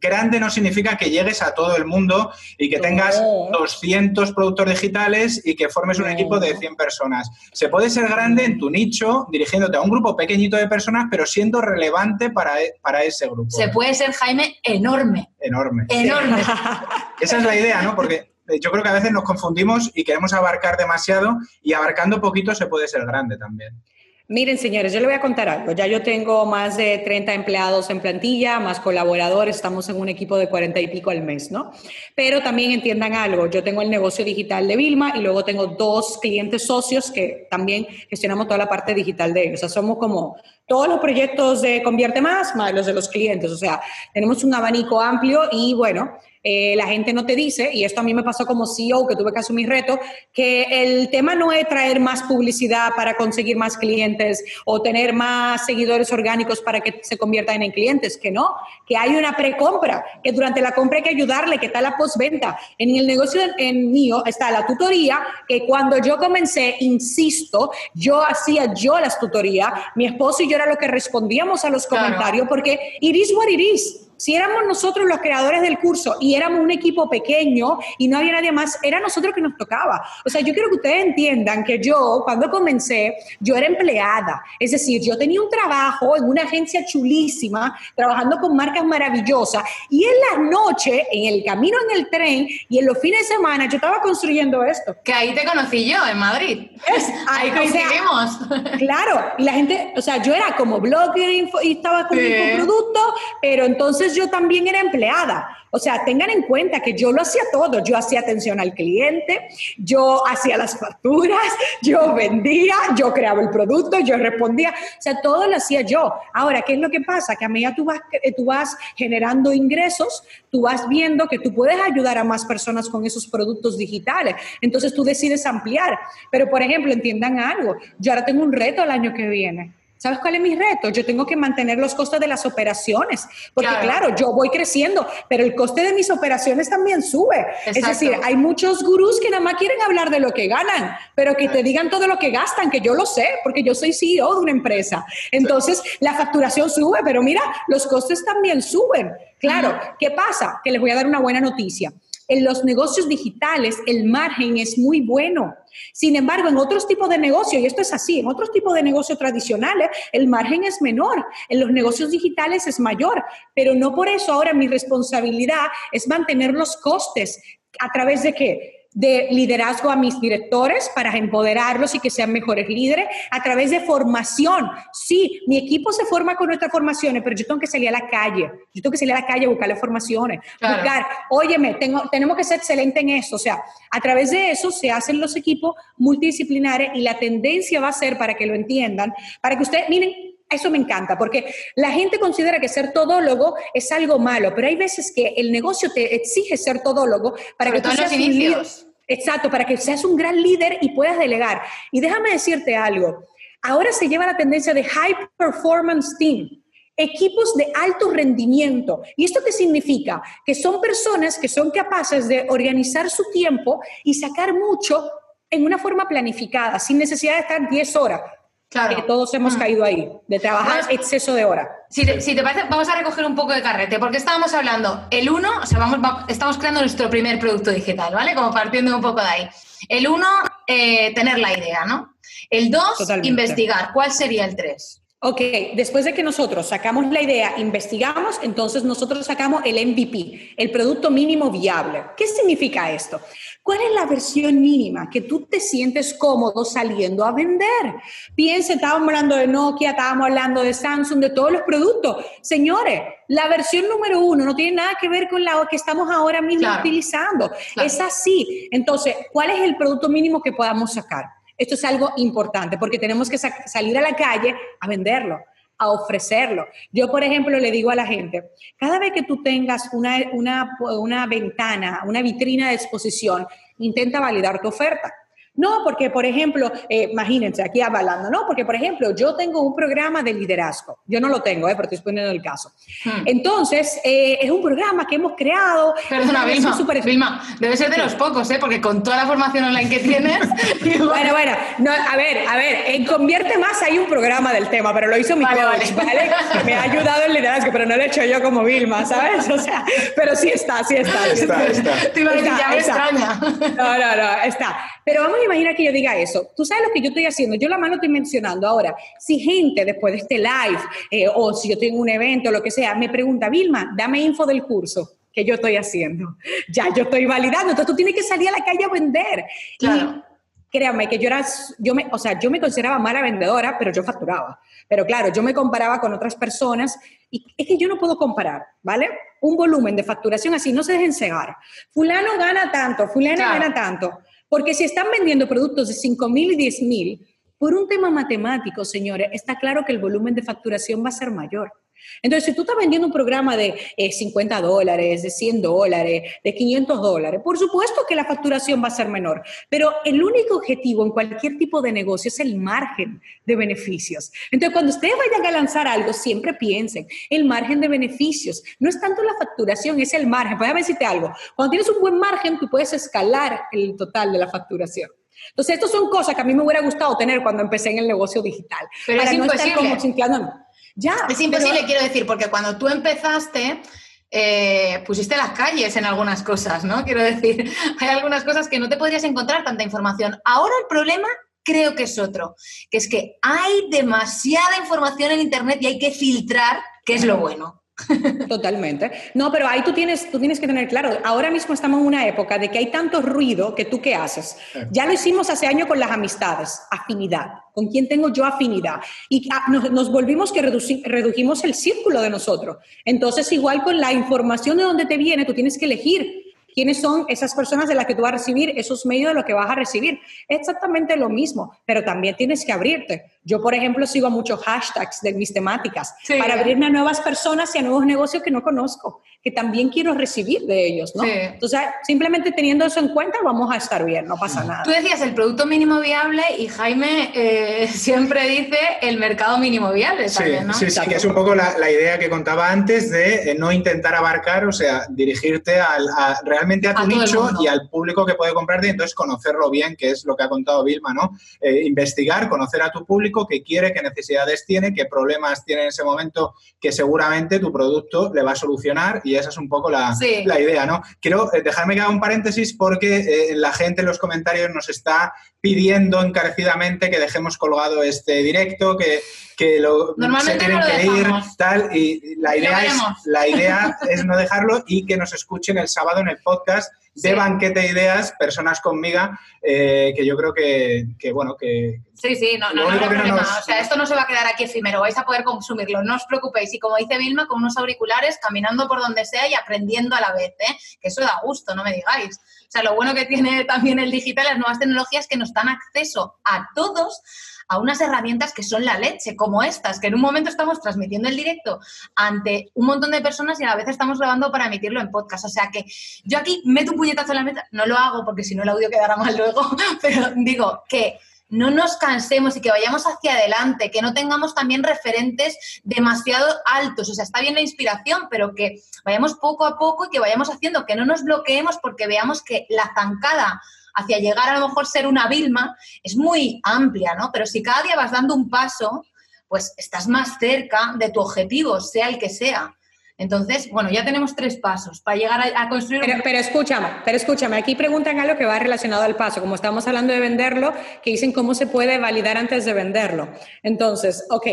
grande no significa que llegues a todo el mundo y que tengas 200 productos digitales y que formes un equipo de 100 personas. Se puede ser grande en tu nicho, dirigiéndote a un grupo pequeñito de personas, pero siendo relevante para, para ese grupo. Se puede ser, Jaime, enorme, Enorme. enorme. Esa es la idea, ¿no? Porque eh, yo creo que a veces nos confundimos y queremos abarcar demasiado y abarcando poquito se puede ser grande también. Miren, señores, yo les voy a contar algo. Ya yo tengo más de 30 empleados en plantilla, más colaboradores, estamos en un equipo de 40 y pico al mes, ¿no? Pero también entiendan algo, yo tengo el negocio digital de Vilma y luego tengo dos clientes socios que también gestionamos toda la parte digital de ellos. O sea, somos como todos los proyectos de Convierte Más, más los de los clientes. O sea, tenemos un abanico amplio y bueno, eh, la gente no te dice, y esto a mí me pasó como CEO, que tuve que asumir reto, que el tema no es traer más publicidad para conseguir más clientes o tener más seguidores orgánicos para que se conviertan en clientes, que no, que hay una precompra, que durante la compra hay que ayudarle, que está la postventa. En el negocio en mío está la tutoría, que cuando yo comencé, insisto, yo hacía yo las tutorías, mi esposo y yo era lo que respondíamos a los Claro. comentarios, porque it is what it is. Si éramos nosotros los creadores del curso y éramos un equipo pequeño y no había nadie más, era nosotros que nos tocaba. O sea, yo quiero que ustedes entiendan que yo, cuando comencé, yo era empleada. Es decir, yo tenía un trabajo en una agencia chulísima, trabajando con marcas maravillosas. Y en las noches, en el camino en el tren y en los fines de semana, yo estaba construyendo esto. Que ahí te conocí yo, en Madrid. Ahí o sea, coincidimos. Claro, y la gente, o sea, yo era como blogger y estaba con Sí. infoproducto, pero entonces yo también era empleada. O sea, tengan en cuenta que yo lo hacía todo. Yo hacía atención al cliente, yo hacía las facturas, yo vendía, yo creaba el producto, yo respondía. O sea, todo lo hacía yo. Ahora, ¿qué es lo que pasa? Que a medida tú vas, tú vas generando ingresos, tú vas viendo que tú puedes ayudar a más personas con esos productos digitales. Entonces tú decides ampliar. Pero, por ejemplo, entiendan algo. Yo ahora tengo un reto el año que viene. ¿Sabes cuál es mi reto? Yo tengo que mantener los costes de las operaciones, porque claro, yo voy creciendo, pero el coste de mis operaciones también sube. Es decir, hay muchos gurús que nada más quieren hablar de lo que ganan, pero que te digan todo lo que gastan, que yo lo sé, porque yo soy CEO de una empresa. Entonces, la facturación sube, pero mira, los costes también suben. Claro, ¿qué pasa? Que les voy a dar una buena noticia. En los negocios digitales el margen es muy bueno. Sin embargo, en otros tipos de negocios, y esto es así, en otros tipos de negocios tradicionales el margen es menor, en los negocios digitales es mayor, pero no por eso ahora mi responsabilidad es mantener los costes a través de qué? De liderazgo a mis directores para empoderarlos y que sean mejores líderes a través de formación. Sí, mi equipo se forma con nuestras formaciones, pero yo tengo que salir a la calle. Yo tengo que salir a la calle a buscarle formaciones. Buscar, óyeme, tengo, tenemos que ser excelentes en eso. O sea, a través de eso se hacen los equipos multidisciplinares y la tendencia va a ser, para que lo entiendan, para que ustedes, miren, eso me encanta, porque la gente considera que ser todólogo es algo malo, pero hay veces que el negocio te exige ser todólogo para que tú seas un líder. Exacto, para que seas un gran líder y puedas delegar. Y déjame decirte algo. Ahora se lleva la tendencia de high performance team, equipos de alto rendimiento. ¿Y esto qué significa? Que son personas que son capaces de organizar su tiempo y sacar mucho en una forma planificada, sin necesidad de estar 10 horas. Claro. Que todos hemos mm. caído ahí, de trabajar exceso de horas. Si te, si te, parece, vamos a recoger un poco de carrete, porque estábamos hablando, el uno, o sea, vamos, estamos creando nuestro primer producto digital, ¿vale? Como partiendo un poco de ahí. El uno, eh, tener la idea, ¿no? El dos, investigar. ¿Cuál sería el tres? Ok, después de que nosotros sacamos la idea, investigamos, entonces nosotros sacamos el MVP, el producto mínimo viable. ¿Qué significa esto? ¿Cuál es la versión mínima que tú te sientes cómodo saliendo a vender? Piense, estábamos hablando de Nokia, estábamos hablando de Samsung, de todos los productos. Señores, la versión número uno no tiene nada que ver con la que estamos ahora mismo utilizando. Es así. Entonces, ¿cuál es el producto mínimo que podamos sacar? Esto es algo importante porque tenemos que salir a la calle a venderlo a ofrecerlo. Yo, por ejemplo, le digo a la gente, cada vez que tú tengas una, una, una ventana, una vitrina de exposición, intenta validar tu oferta. No, porque, por ejemplo, eh, imagínense, aquí hablando, no, porque, por ejemplo, yo tengo un programa de liderazgo. Yo no lo tengo, eh, pero estoy poniendo el caso. Hmm. Entonces, eh, es un programa que hemos creado. Perdona, Vilma, super... Vilma, debe ser de los pocos, ¿eh? Porque con toda la formación online que tienes... bueno, bueno, no, a ver, a ver, en Convierte Más hay un programa del tema, pero lo hizo mi coach, ¿vale? me ha ayudado el liderazgo, pero no lo he hecho yo como Vilma, ¿sabes? O sea, pero sí está, sí está. Sí está, está. Te iba a decir, ya me extraña. No, no, no, está. Pero vamos a imaginar que yo diga eso. Tú sabes lo que yo estoy haciendo. Yo la mano estoy mencionando ahora. Si gente después de este live eh, o si yo tengo un evento o lo que sea, me pregunta, Vilma, dame info del curso que yo estoy haciendo. Ya yo estoy validando. Entonces tú tienes que salir a la calle a vender. Claro. créame que yo era, yo me, o sea, yo me consideraba mala vendedora, pero yo facturaba. Pero claro, yo me comparaba con otras personas y es que yo no puedo comparar, ¿vale? Un volumen de facturación así, no se dejen cegar. Fulano gana tanto, fulano gana tanto. Porque si están vendiendo productos de 5 mil y 10 mil, por un tema matemático, señores, está claro que el volumen de facturación va a ser mayor. Entonces, si tú estás vendiendo un programa de 50 eh, dólares, de 100 dólares, de 500 dólares, por supuesto que la facturación va a ser menor, pero el único objetivo en cualquier tipo de negocio es el margen de beneficios. Entonces, cuando ustedes vayan a lanzar algo, siempre piensen, el margen de beneficios, no es tanto la facturación, es el margen. Voy a decirte algo, cuando tienes un buen margen, tú puedes escalar el total de la facturación. Entonces, estas son cosas que a mí me hubiera gustado tener cuando empecé en el negocio digital. Pero para es no imposible. estar como. Ya, es imposible, quiero decir, porque cuando tú empezaste, eh, pusiste las calles en algunas cosas, ¿no? Quiero decir, hay algunas cosas que no te podrías encontrar tanta información. Ahora el problema creo que es otro, que es que hay demasiada información en Internet y hay que filtrar qué es lo bueno. Totalmente. No, pero ahí tú tienes, tú tienes que tener claro, ahora mismo estamos en una época de que hay tanto ruido que tú qué haces. Ya lo hicimos hace años con las amistades, afinidad. ¿Con quién tengo yo afinidad? Y ah, nos, volvimos que redujimos el círculo de nosotros. Entonces, igual con la información de dónde te viene, tú tienes que elegir quiénes son esas personas de las que tú vas a recibir, esos medios de los que vas a recibir. Exactamente lo mismo, pero también tienes que abrirte, Yo, por ejemplo, sigo muchos hashtags de mis temáticas para abrirme a nuevas personas y a nuevos negocios que no conozco, que también quiero recibir de ellos, ¿no? Entonces, simplemente teniendo eso en cuenta, vamos a estar bien, no pasa nada. Tú decías el producto mínimo viable y Jaime eh, siempre dice el mercado mínimo viable también, ¿no? Sí, sí, que es un poco la, idea que contaba antes de eh, no intentar abarcar, o sea, dirigirte al, realmente a tu nicho y al público que puede comprarte y entonces conocerlo bien, que es lo que ha contado Vilma, ¿no? Eh, investigar, conocer a tu público, qué quiere, qué necesidades tiene, qué problemas tiene en ese momento que seguramente tu producto le va a solucionar y esa es un poco la, la idea, ¿no? Quiero eh, dejarme que haga un paréntesis porque eh, la gente en los comentarios nos está pidiendo encarecidamente que dejemos colgado este directo, que, que lo, se tienen que ir, tal, y la idea, es, la idea es no dejarlo y que nos escuchen el sábado en el podcast de Banquete Ideas, Personas conmigo, eh, que yo creo que, bueno, que... Sí, sí, no, no, no, hay problema. O sea, esto no se va a quedar aquí efímero, vais a poder consumirlo, no os preocupéis. Y como dice Vilma, con unos auriculares, caminando por donde sea y aprendiendo a la vez, ¿eh? que eso da gusto, no me digáis. O sea, lo bueno que tiene también el digital, las nuevas tecnologías, que nos dan acceso a todos a unas herramientas que son la leche, como estas, que en un momento estamos transmitiendo el directo ante un montón de personas y a la vez estamos grabando para emitirlo en podcast. O sea que yo aquí meto un puñetazo en la meta, no lo hago porque si no el audio quedará mal luego, pero digo que no nos cansemos y que vayamos hacia adelante, que no tengamos también referentes demasiado altos. O sea, está bien la inspiración, pero que vayamos poco a poco y que vayamos haciendo, que no nos bloqueemos porque veamos que la zancada hacia llegar a lo mejor ser una Vilma es muy amplia, ¿no? Pero si cada día vas dando un paso, pues estás más cerca de tu objetivo, sea el que sea. Entonces, bueno, ya tenemos tres pasos para llegar a, construir. Pero, pero, escúchame, pero escúchame, aquí preguntan algo que va relacionado al paso. Como estamos hablando de venderlo, que dicen cómo se puede validar antes de venderlo. Entonces, ok,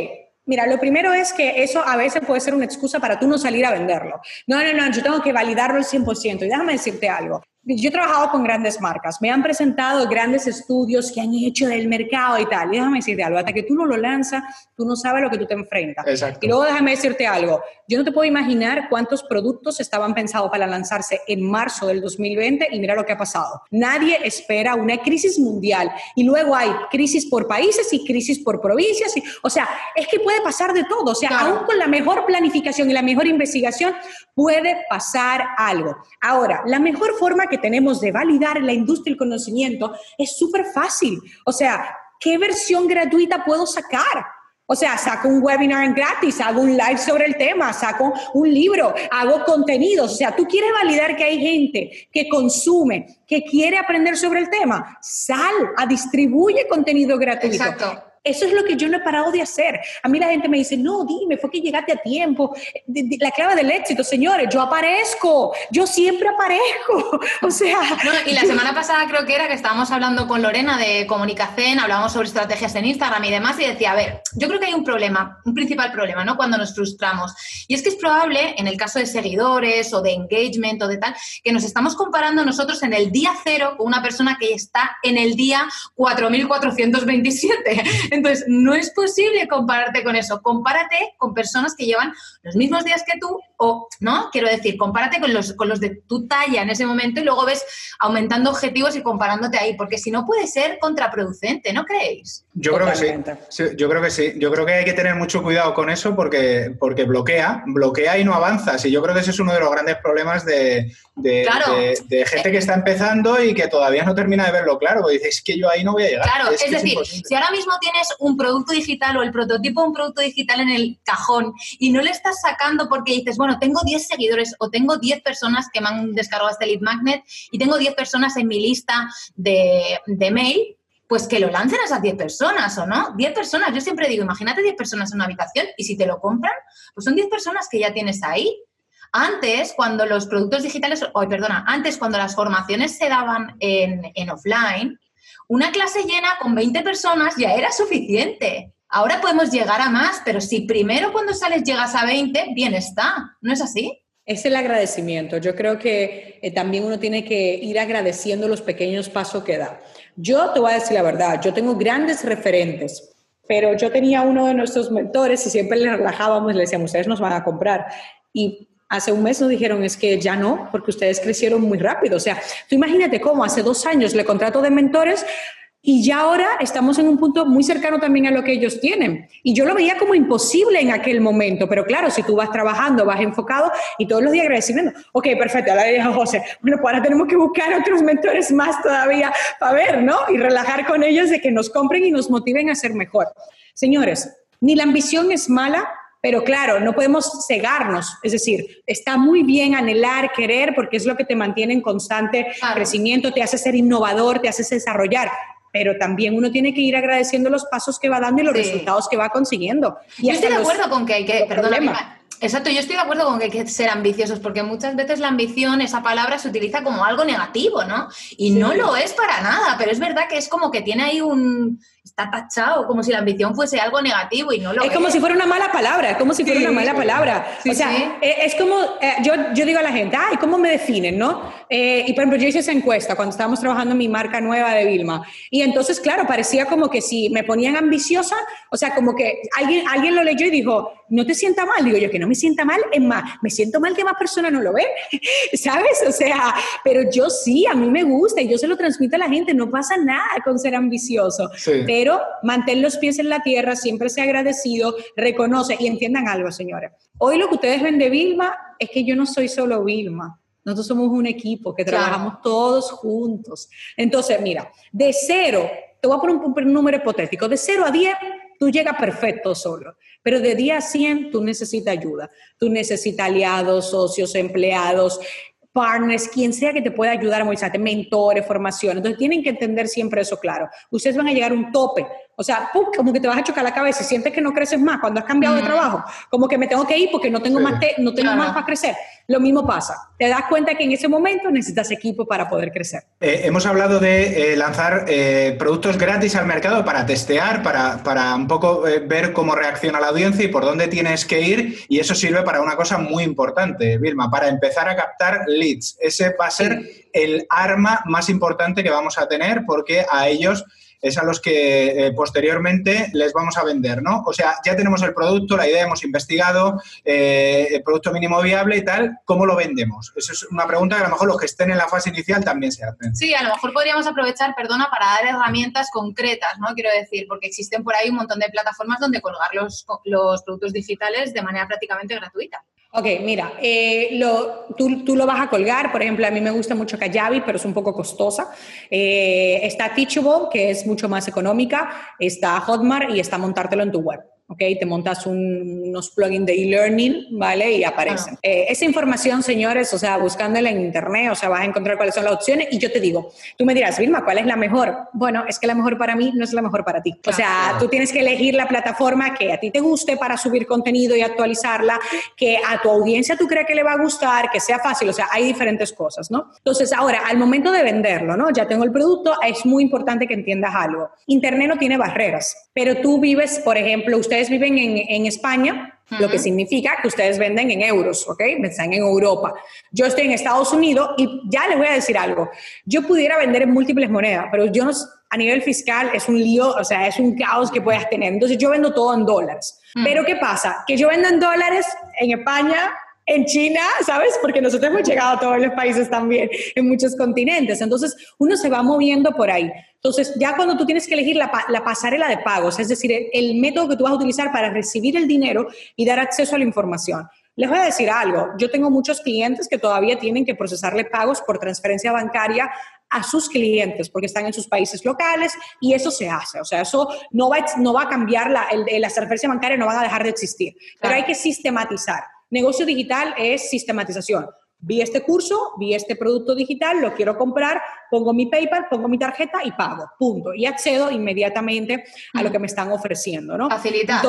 Mira, lo primero es que eso a veces puede ser una excusa para tú no salir a venderlo. No, no, no, yo tengo que validarlo al 100%. Y déjame decirte algo. Yo he trabajado con grandes marcas, me han presentado grandes estudios que han hecho del mercado y tal. Y déjame decirte algo, hasta que tú no lo lanzas, tú no sabes lo que tú te enfrentas. Exacto. Y luego déjame decirte algo, yo no te puedo imaginar cuántos productos estaban pensados para lanzarse en marzo del 2020 y mira lo que ha pasado. Nadie espera una crisis mundial y luego hay crisis por países y crisis por provincias. Y, o sea, es que puede pasar de todo. O sea, aún con la mejor planificación y la mejor investigación puede pasar algo. Ahora, la mejor forma que tenemos de validar la industria del conocimiento es súper fácil. O sea, ¿qué versión gratuita puedo sacar? O sea, saco un webinar gratis, hago un live sobre el tema, saco un libro, hago contenidos. O sea, tú quieres validar que hay gente que consume, que quiere aprender sobre el tema, sal a distribuye contenido gratuito. Exacto. Eso es lo que yo no he parado de hacer. A mí la gente me dice, no, dime, fue que llegaste a tiempo. La clave del éxito, señores, yo aparezco, yo siempre aparezco. O sea... y la semana pasada creo que era que estábamos hablando con Lorena de comunicación, hablábamos sobre estrategias en Instagram y demás, y decía, a ver, yo creo que hay un problema, un principal problema, ¿no? Cuando nos frustramos. Y es que es probable, en el caso de seguidores o de engagement o de tal, que nos estamos comparando nosotros en el día cero con una persona que está en el día 4427. Entonces, no es posible compararte con eso. Compárate con personas que llevan los mismos días que tú o, ¿no? Quiero decir, compárate con los, con los de tu talla en ese momento y luego ves aumentando objetivos y comparándote ahí, porque si no puede ser contraproducente, ¿no creéis? Yo creo que sí. Yo creo que sí. Yo creo que hay que tener mucho cuidado con eso porque, porque bloquea, bloquea y no avanzas. Y yo creo que ese es uno de los grandes problemas de, de, gente que está empezando y que todavía no termina de verlo claro. Porque dices, que yo ahí no voy a llegar. Claro, es, decir, si ahora mismo tienes un producto digital o el prototipo de un producto digital en el cajón y no le estás sacando porque dices, bueno, tengo 10 seguidores o tengo 10 personas que me han descargado este lead magnet y tengo 10 personas en mi lista de, de mail, pues que lo lancen a esas 10 personas, ¿o no? 10 personas, yo siempre digo, imagínate 10 personas en una habitación y si te lo compran, pues son 10 personas que ya tienes ahí. Antes, cuando los productos digitales, hoy perdona, antes cuando las formaciones se daban en, en offline, una clase llena con 20 personas ya era suficiente. Ahora podemos llegar a más, pero si primero cuando sales llegas a 20, bien está. ¿No es así? Es el agradecimiento. Yo creo que eh, también uno tiene que ir agradeciendo los pequeños pasos que da. Yo te voy a decir la verdad, yo tengo grandes referentes, pero yo tenía uno de nuestros mentores y siempre le relajábamos, le decíamos, ustedes nos van a comprar. Y hace un mes nos dijeron, es que ya no, porque ustedes crecieron muy rápido. O sea, tú imagínate cómo hace dos años le contrato de mentores Y ya ahora estamos en un punto muy cercano también a lo que ellos tienen. Y yo lo veía como imposible en aquel momento, pero claro, si tú vas trabajando, vas enfocado y todos los días agradeciendo, ok, perfecto, ahora dijo José, bueno, pues ahora tenemos que buscar otros mentores más todavía para ver, ¿no? Y relajar con ellos de que nos compren y nos motiven a ser mejor. Señores, ni la ambición es mala, pero claro, no podemos cegarnos, es decir, está muy bien anhelar, querer, porque es lo que te mantiene en constante crecimiento, te hace ser innovador, te hace desarrollar, pero también uno tiene que ir agradeciendo los pasos que va dando y los resultados que va consiguiendo. Y yo estoy de acuerdo con que hay que, perdona, Exacto, yo estoy de acuerdo con que hay que ser ambiciosos, porque muchas veces la ambición, esa palabra, se utiliza como algo negativo, ¿no? Y no lo es para nada, pero es verdad que es como que tiene ahí un, está tachado, como si la ambición fuese algo negativo y no lo es. Es como si fuera una mala palabra, es como si fuera una mala palabra. o sea, eh, es como, eh, yo, yo digo a la gente, ay, ¿cómo me definen, no? Eh, y por ejemplo, yo hice esa encuesta cuando estábamos trabajando en mi marca nueva de Vilma. Y entonces, claro, parecía como que si me ponían ambiciosa, o sea, como que alguien, alguien lo leyó y dijo, no te sienta mal. Digo yo, que no me sienta mal, es más, me siento mal que más personas no lo ven, ¿sabes? O sea, pero yo sí, a mí me gusta y yo se lo transmito a la gente, no pasa nada con ser ambicioso. Sí pero mantén los pies en la tierra, siempre sea agradecido, reconoce y entiendan algo, señores. Hoy lo que ustedes ven de Vilma es que yo no soy solo Vilma. Nosotros somos un equipo que trabajamos todos juntos. Entonces, mira, de cero, te voy a poner un, un número hipotético, de cero a diez, tú llegas perfecto solo. Pero de día a 100 tú necesitas ayuda. Tú necesitas aliados, socios, empleados, partners, quien sea que te pueda ayudar a movilizarte, mentores, formación. Entonces tienen que entender siempre eso claro. Ustedes van a llegar a un tope. O sea, como que te vas a chocar la cabeza y sientes que no creces más cuando has cambiado de trabajo. Como que me tengo que ir porque no tengo, más, no tengo más para crecer. Lo mismo pasa. Te das cuenta que en ese momento necesitas equipo para poder crecer. Eh, hemos hablado de eh, lanzar eh, productos gratis al mercado para testear, para, para un poco ver cómo reacciona la audiencia y por dónde tienes que ir. Y eso sirve para una cosa muy importante, Vilma, para empezar a captar leads. Ese va a ser el arma más importante que vamos a tener porque a ellos es a los que eh, posteriormente les vamos a vender, ¿no? O sea, ya tenemos el producto, la idea, hemos investigado, eh, el producto mínimo viable y tal, ¿cómo lo vendemos? Eso es una pregunta que a lo mejor los que estén en la fase inicial también se hacen. Sí, a lo mejor podríamos aprovechar, perdona, para dar herramientas concretas, ¿no? Quiero decir, porque existen por ahí un montón de plataformas donde colgar los, los productos digitales de manera prácticamente gratuita. Ok, mira, eh, lo, tú, tú, lo vas a colgar, por ejemplo, a mí me gusta mucho Kajabi, pero es un poco costosa. Eh, está Teachable, que es mucho más económica, está Hotmart y está montártelo en tu web. ¿Ok? Te montas unos plugins de e-learning, ¿vale? Y aparecen. Eh, esa información, señores, o sea, buscándola en internet, o sea, vas a encontrar cuáles son las opciones y yo te digo, tú me dirás, Vilma, ¿cuál es la mejor? Bueno, es que la mejor para mí no es la mejor para ti. O sea, tú tienes que elegir la plataforma que a ti te guste para subir contenido y actualizarla, que a tu audiencia tú crees que le va a gustar, que sea fácil, o sea, hay diferentes cosas, ¿no? Entonces, ahora, al momento de venderlo, ¿no? Ya tengo el producto, es muy importante que entiendas algo. Internet no tiene barreras, pero tú vives, por ejemplo, usted viven en, España, lo que significa que ustedes venden en euros, ¿ok? Están en Europa. Yo estoy en Estados Unidos y ya les voy a decir algo. Yo pudiera vender en múltiples monedas, pero yo no, a nivel fiscal es un lío, o sea, es un caos que puedas tener. Entonces yo vendo todo en dólares. Pero ¿qué pasa? Que yo vendo en dólares en España, en China, ¿sabes? Porque nosotros hemos llegado a todos los países también, en muchos continentes. Entonces, uno se va moviendo por ahí. Entonces, ya cuando tú tienes que elegir la, pasarela de pagos, es decir, el, método que tú vas a utilizar para recibir el dinero y dar acceso a la información. Les voy a decir algo, yo tengo muchos clientes que todavía tienen que procesarle pagos por transferencia bancaria a sus clientes porque están en sus países locales y eso se hace. O sea, eso no va, no va a cambiar, la, el, la transferencia bancaria no van a dejar de existir, pero hay que sistematizar. Negocio digital es sistematización. Vi este curso, vi este producto digital, lo quiero comprar, pongo mi PayPal, pongo mi tarjeta y pago, punto. Y accedo inmediatamente a lo que me están ofreciendo, ¿no? Facilitar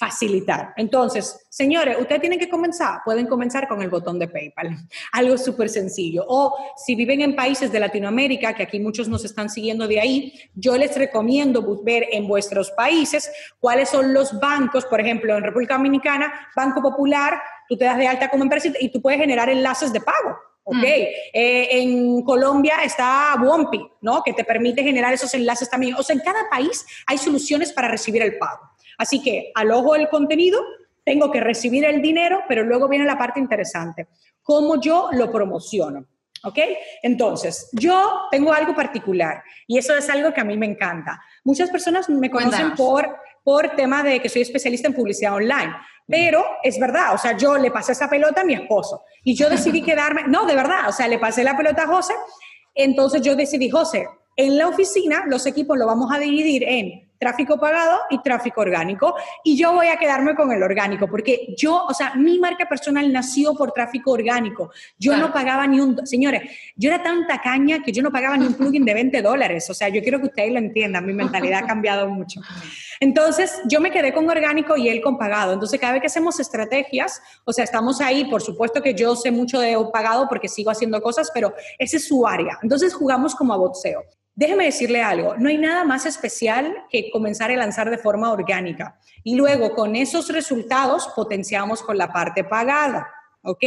facilitar. Entonces, señores, ustedes tienen que comenzar, pueden comenzar con el botón de PayPal, algo súper sencillo. O si viven en países de Latinoamérica, que aquí muchos nos están siguiendo de ahí, yo les recomiendo ver en vuestros países cuáles son los bancos, por ejemplo, en República Dominicana, Banco Popular, tú te das de alta como empresa y tú puedes generar enlaces de pago. ¿ok? Mm. Eh, en Colombia está Wompi, ¿no? Que te permite generar esos enlaces también. O sea, en cada país hay soluciones para recibir el pago. Así que alojo el contenido, tengo que recibir el dinero, pero luego viene la parte interesante. ¿Cómo yo lo promociono? ¿Ok? Entonces, yo tengo algo particular y eso es algo que a mí me encanta. Muchas personas me conocen por, por tema de que soy especialista en publicidad online, pero es verdad, o sea, yo le pasé esa pelota a mi esposo y yo decidí quedarme, no, de verdad, o sea, le pasé la pelota a José, entonces yo decidí, José, en la oficina los equipos lo vamos a dividir en tráfico pagado y tráfico orgánico. Y yo voy a quedarme con el orgánico, porque yo, o sea, mi marca personal nació por tráfico orgánico. Yo no pagaba ni un, señores, yo era tan tacaña que yo no pagaba ni un plugin de 20 dólares. O sea, yo quiero que ustedes lo entiendan, mi mentalidad ha cambiado mucho. Entonces, yo me quedé con orgánico y él con pagado. Entonces, cada vez que hacemos estrategias, o sea, estamos ahí, por supuesto que yo sé mucho de pagado porque sigo haciendo cosas, pero ese es su área. Entonces, jugamos como a boxeo. Déjeme decirle algo, no hay nada más especial que comenzar a lanzar de forma orgánica y luego con esos resultados potenciamos con la parte pagada, ¿ok?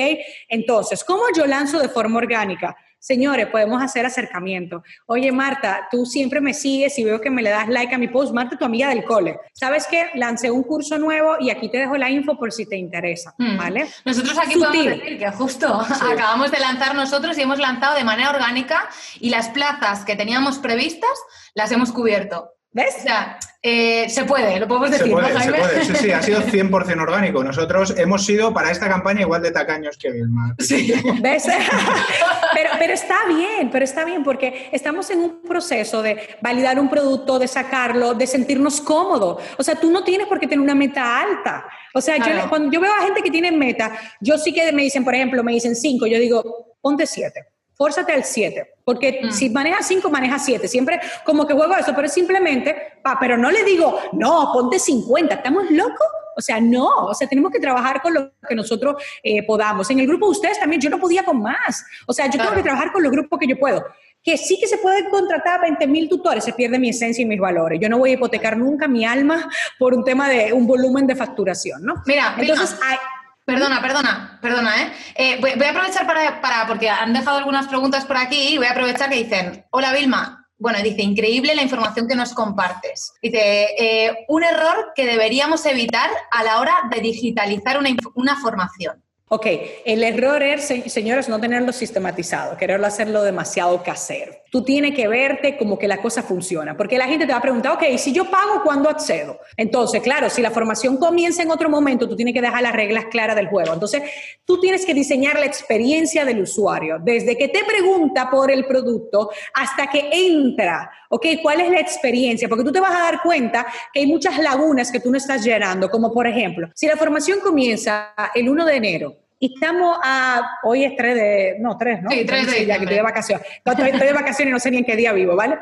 Entonces, ¿cómo yo lanzo de forma orgánica? Señores, podemos hacer acercamiento. Oye, Marta, tú siempre me sigues y veo que me le das like a mi post. Marta, tu amiga del cole. ¿Sabes qué? Lancé un curso nuevo y aquí te dejo la info por si te interesa, hmm. ¿vale? Nosotros aquí podemos decir que justo acabamos de lanzar nosotros y hemos lanzado de manera orgánica y las plazas que teníamos previstas las hemos cubierto. ¿Ves? O sea, eh, se puede, lo podemos decir. Se puede, se puede. Sí, sí, ha sido 100% orgánico. Nosotros hemos sido para esta campaña igual de tacaños que Vilma. Sí. ¿Ves? pero, pero está bien, pero está bien porque estamos en un proceso de validar un producto, de sacarlo, de sentirnos cómodos. O sea, tú no tienes por qué tener una meta alta. O sea, yo, cuando yo veo a gente que tiene meta, yo sí que me dicen, por ejemplo, me dicen 5, yo digo, ponte 7 fórzate al 7, porque mm. si manejas 5, manejas 7, siempre como que juego eso, pero simplemente, pa, pero no le digo, no, ponte 50, ¿estamos locos? O sea, no, o sea, tenemos que trabajar con lo que nosotros eh, podamos. En el grupo de ustedes también, yo no podía con más. O sea, yo tengo que trabajar con los grupos que yo puedo. Que sí que se pueden contratar 20 mil tutores, se pierde mi esencia y mis valores. Yo no voy a hipotecar nunca mi alma por un tema de un volumen de facturación, ¿no? Mira, entonces hay, Perdona, perdona, perdona, ¿eh? eh voy, a aprovechar para, para, porque han dejado algunas preguntas por aquí y voy a aprovechar que dicen, hola Vilma, bueno, dice, increíble la información que nos compartes. Dice, eh, un error que deberíamos evitar a la hora de digitalizar una, una formación. Ok, el error es, señores, no tenerlo sistematizado, quererlo hacerlo demasiado casero. Tú tienes que verte como que la cosa funciona, porque la gente te va a preguntar, ok, si yo pago, ¿cuándo accedo? Entonces, claro, si la formación comienza en otro momento, tú tienes que dejar las reglas claras del juego. Entonces, tú tienes que diseñar la experiencia del usuario, desde que te pregunta por el producto hasta que entra, ok, ¿cuál es la experiencia? Porque tú te vas a dar cuenta que hay muchas lagunas que tú no estás llenando, como por ejemplo, si la formación comienza el 1 de enero, y estamos a, hoy es 3 de, no, 3, ¿no? Sí, 3 de Ya que estoy de vacaciones. estoy, de vacaciones y no sé ni en qué día vivo, ¿vale?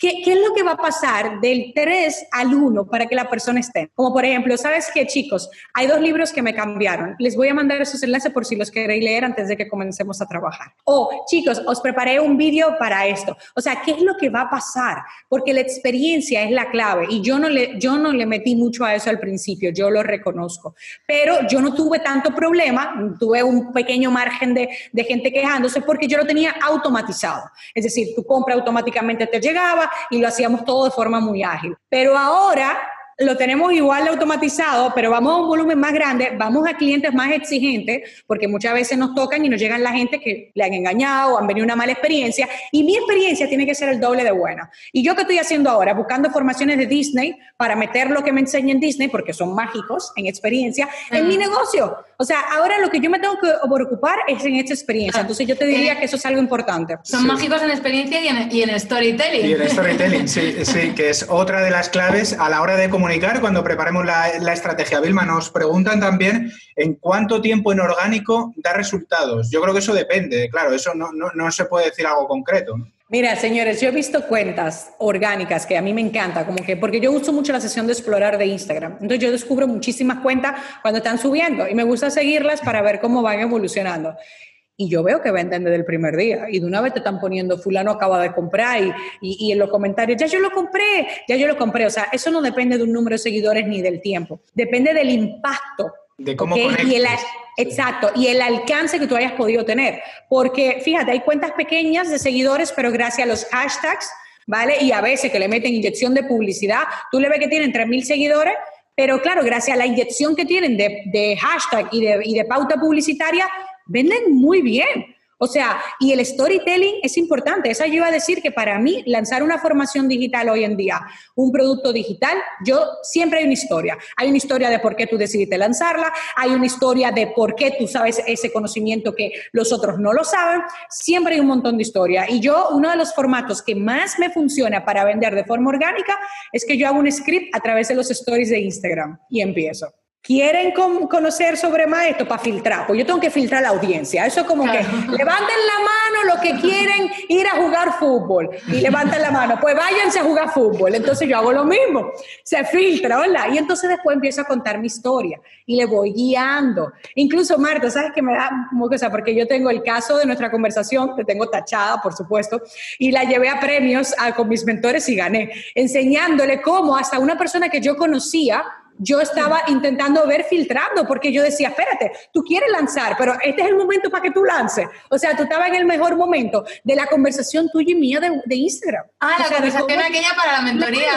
¿Qué, ¿Qué, es lo que va a pasar del 3 al 1 para que la persona esté? Como por ejemplo, ¿sabes qué, chicos? Hay dos libros que me cambiaron. Les voy a mandar esos enlaces por si los queréis leer antes de que comencemos a trabajar. O, chicos, os preparé un vídeo para esto. O sea, ¿qué es lo que va a pasar? Porque la experiencia es la clave y yo no le, yo no le metí mucho a eso al principio, yo lo reconozco. Pero yo no tuve tanto problema, tuve un pequeño margen de, de gente quejándose porque yo lo tenía automatizado. Es decir, tu compra automáticamente te llegaba, y lo hacíamos todo de forma muy ágil. Pero ahora lo tenemos igual automatizado, pero vamos a un volumen más grande, vamos a clientes más exigentes, porque muchas veces nos tocan y nos llegan la gente que le han engañado, han venido una mala experiencia, y mi experiencia tiene que ser el doble de buena. Y yo qué estoy haciendo ahora, buscando formaciones de Disney para meter lo que me enseña Disney, porque son mágicos en experiencia, en mi negocio. O sea, ahora lo que yo me tengo que preocupar es en esta experiencia. Entonces yo te diría que eso es algo importante. Son mágicos en experiencia y en, y en, storytelling. Y en storytelling, sí, sí, que es otra de las claves a la hora de comunicar cuando preparemos la, estrategia. Vilma, nos preguntan también en cuánto tiempo en orgánico da resultados. Yo creo que eso depende, claro, eso no, no, no se puede decir algo concreto. Mira, señores, yo he visto cuentas orgánicas que a mí me encanta, como que, porque yo uso mucho la sesión de explorar de Instagram. Entonces yo descubro muchísimas cuentas cuando están subiendo y me gusta seguirlas para ver cómo van evolucionando. Y yo veo que venden desde el primer día y de una vez te están poniendo fulano acaba de comprar y, y, en los comentarios, ya yo lo compré, ya yo lo compré. O sea, eso no depende de un número de seguidores ni del tiempo, depende del impacto de cómo y el, Exacto, y el alcance que tú hayas podido tener. Porque fíjate, hay cuentas pequeñas de seguidores, pero gracias a los hashtags, ¿vale? Y a veces que le meten inyección de publicidad, tú le ves que tienen 3.000 seguidores, pero claro, gracias a la inyección que tienen de, de hashtag y de, y de pauta publicitaria, venden muy bien. O sea, y el storytelling es importante. Eso yo iba a decir que para mí lanzar una formación digital hoy en día, un producto digital, yo siempre hay una historia. Hay una historia de por qué tú decidiste lanzarla, hay una historia de por qué tú sabes ese conocimiento que los otros no lo saben. Siempre hay un montón de historia. Y yo, uno de los formatos que más me funciona para vender de forma orgánica es que yo hago un script a través de los stories de Instagram y empiezo quieren conocer sobre más esto para filtrar, pues yo tengo que filtrar la audiencia. Eso es como que levanten la mano los que quieren ir a jugar fútbol y levanten la mano, pues váyanse a jugar fútbol. Entonces yo hago lo mismo, se filtra, ¿verdad? Y entonces después empiezo a contar mi historia y le voy guiando. Incluso Marta, ¿sabes que me da cosa? Porque yo tengo el caso de nuestra conversación, te tengo tachada, por supuesto, y la llevé a premios con mis mentores y gané, enseñándole cómo hasta una persona que yo conocía yo estaba intentando ver filtrando, porque yo decía, espérate, tú quieres lanzar, pero este es el momento para que tú lances. O sea, tú estabas en el mejor momento de la conversación tuya y mía de, Instagram. Ah, la conversación aquella para la mentoría.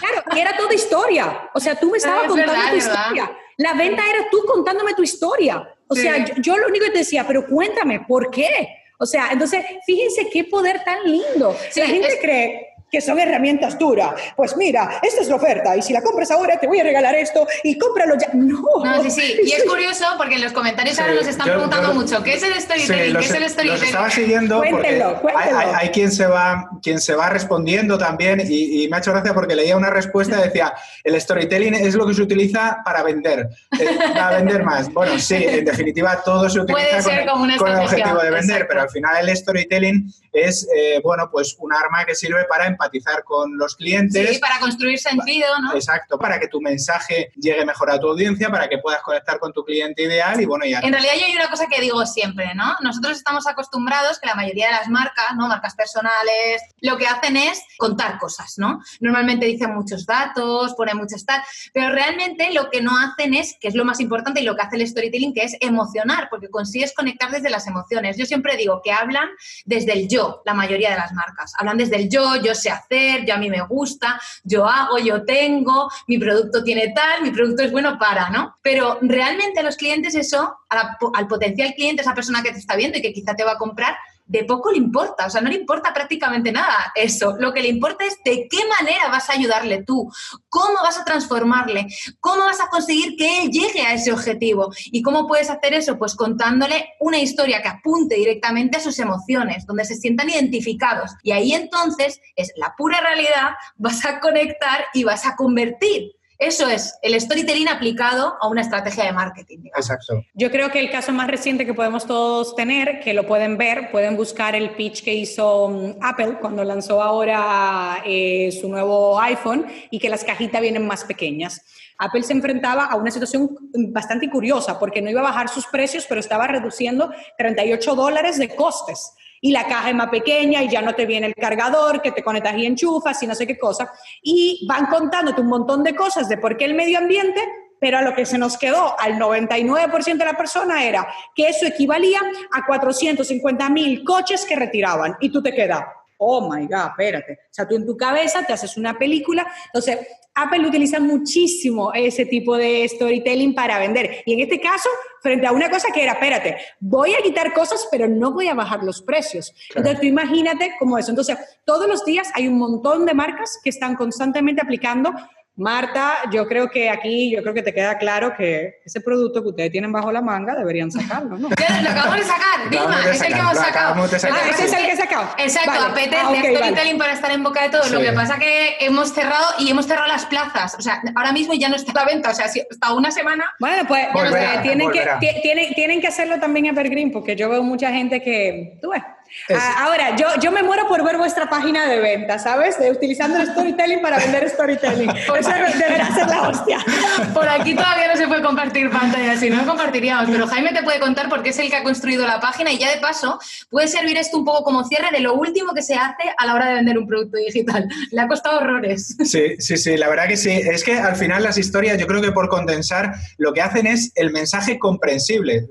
Claro, y era toda historia. O sea, tú me estabas contando tu historia. La venta era tú contándome tu historia. O sea, yo, lo único que te decía, pero cuéntame, ¿por qué? O sea, entonces, fíjense qué poder tan lindo. la gente cree que son herramientas duras. Pues mira, esta es la oferta y si la compras ahora te voy a regalar esto y cómpralo ya. No. No, sí, sí. Y es curioso porque en los comentarios ahora nos están preguntando mucho, ¿qué es el storytelling? ¿Qué es el storytelling? Los estaba siguiendo cuéntelo, cuéntelo. Hay, hay, quien, se va, quien se va respondiendo también y, me ha hecho gracia porque leía una respuesta y decía, el storytelling es lo que se utiliza para vender, eh, para vender más. Bueno, sí, en definitiva todo se utiliza con, con, el objetivo de vender, pero al final el storytelling es, eh, bueno, pues un arma que sirve para empatizar con los clientes. Sí, para construir sentido, ¿no? Exacto, para que tu mensaje llegue mejor a tu audiencia, para que puedas conectar con tu cliente ideal y bueno, ya. En realidad yo hay una cosa que digo siempre, ¿no? Nosotros estamos acostumbrados que la mayoría de las marcas, ¿no? Marcas personales, lo que hacen es contar cosas, ¿no? Normalmente dicen muchos datos, ponen muchas tal, pero realmente lo que no hacen es, que es lo más importante y lo que hace el storytelling, que es emocionar, porque consigues conectar desde las emociones. Yo siempre digo que hablan desde el yo, la mayoría de las marcas. Hablan desde el yo, yo sé hacer, yo a mí me gusta, yo hago, yo tengo, mi producto tiene tal, mi producto es bueno para, ¿no? Pero realmente a los clientes eso, al potencial cliente, esa persona que te está viendo y que quizá te va a comprar, de poco le importa, o sea, no le importa prácticamente nada eso. Lo que le importa es de qué manera vas a ayudarle tú, cómo vas a transformarle, cómo vas a conseguir que él llegue a ese objetivo. ¿Y cómo puedes hacer eso? Pues contándole una historia que apunte directamente a sus emociones, donde se sientan identificados. Y ahí entonces es la pura realidad, vas a conectar y vas a convertir eso es el storytelling aplicado a una estrategia de marketing. Exacto. Yo creo que el caso más reciente que podemos todos tener, que lo pueden ver, pueden buscar el pitch que hizo mm, Apple cuando lanzó ahora eh, su nuevo iPhone y que las cajitas vienen más pequeñas. Apple se enfrentaba a una situación bastante curiosa porque no iba a bajar sus precios, pero estaba reduciendo 38 dólares de costes y la caja es más pequeña y ya no te viene el cargador, que te conectas y enchufas y no sé qué cosa. Y van contándote un montón de cosas de por qué el medio ambiente, pero a lo que se nos quedó al 99% de la persona era que eso equivalía a 450 mil coches que retiraban y tú te quedas, oh my God, espérate. O sea, tú en tu cabeza te haces una película. Entonces, Apple utiliza muchísimo ese tipo de storytelling para vender. Y en este caso, frente a una cosa que era, espérate, voy a quitar cosas, pero no voy a bajar los precios. Entonces, tú imagínate cómo eso. Entonces, todos los días hay un montón de marcas que están constantemente aplicando Marta, yo creo que aquí, yo creo que te queda claro que ese producto que ustedes tienen bajo la manga deberían sacarlo, ¿no? Ya, lo acabamos de sacar, Dima, es el que hemos sacado. Ah, ese es el que he sacado. Exacto, vale. apetece ah, okay, storytelling vale. para estar en boca de todo. Sí. Lo que pasa es que hemos cerrado y hemos cerrado las plazas. O sea, ahora mismo ya no está a la venta. O sea, si, hasta una semana. Bueno, pues volverá, tienen, que, tienen, tienen que hacerlo también en Evergreen, porque yo veo mucha gente que. Tú ves. Ah, ahora, yo, yo me muero por ver vuestra página de venta, ¿sabes? De, utilizando el storytelling para vender storytelling. Eso debería ser la hostia. Por aquí todavía no se puede compartir pantalla, si no, compartiríamos. Pero Jaime te puede contar porque es el que ha construido la página y ya de paso puede servir esto un poco como cierre de lo último que se hace a la hora de vender un producto digital. Le ha costado horrores. Sí, sí, sí, la verdad que sí. Es que al final las historias, yo creo que por condensar, lo que hacen es el mensaje comprensible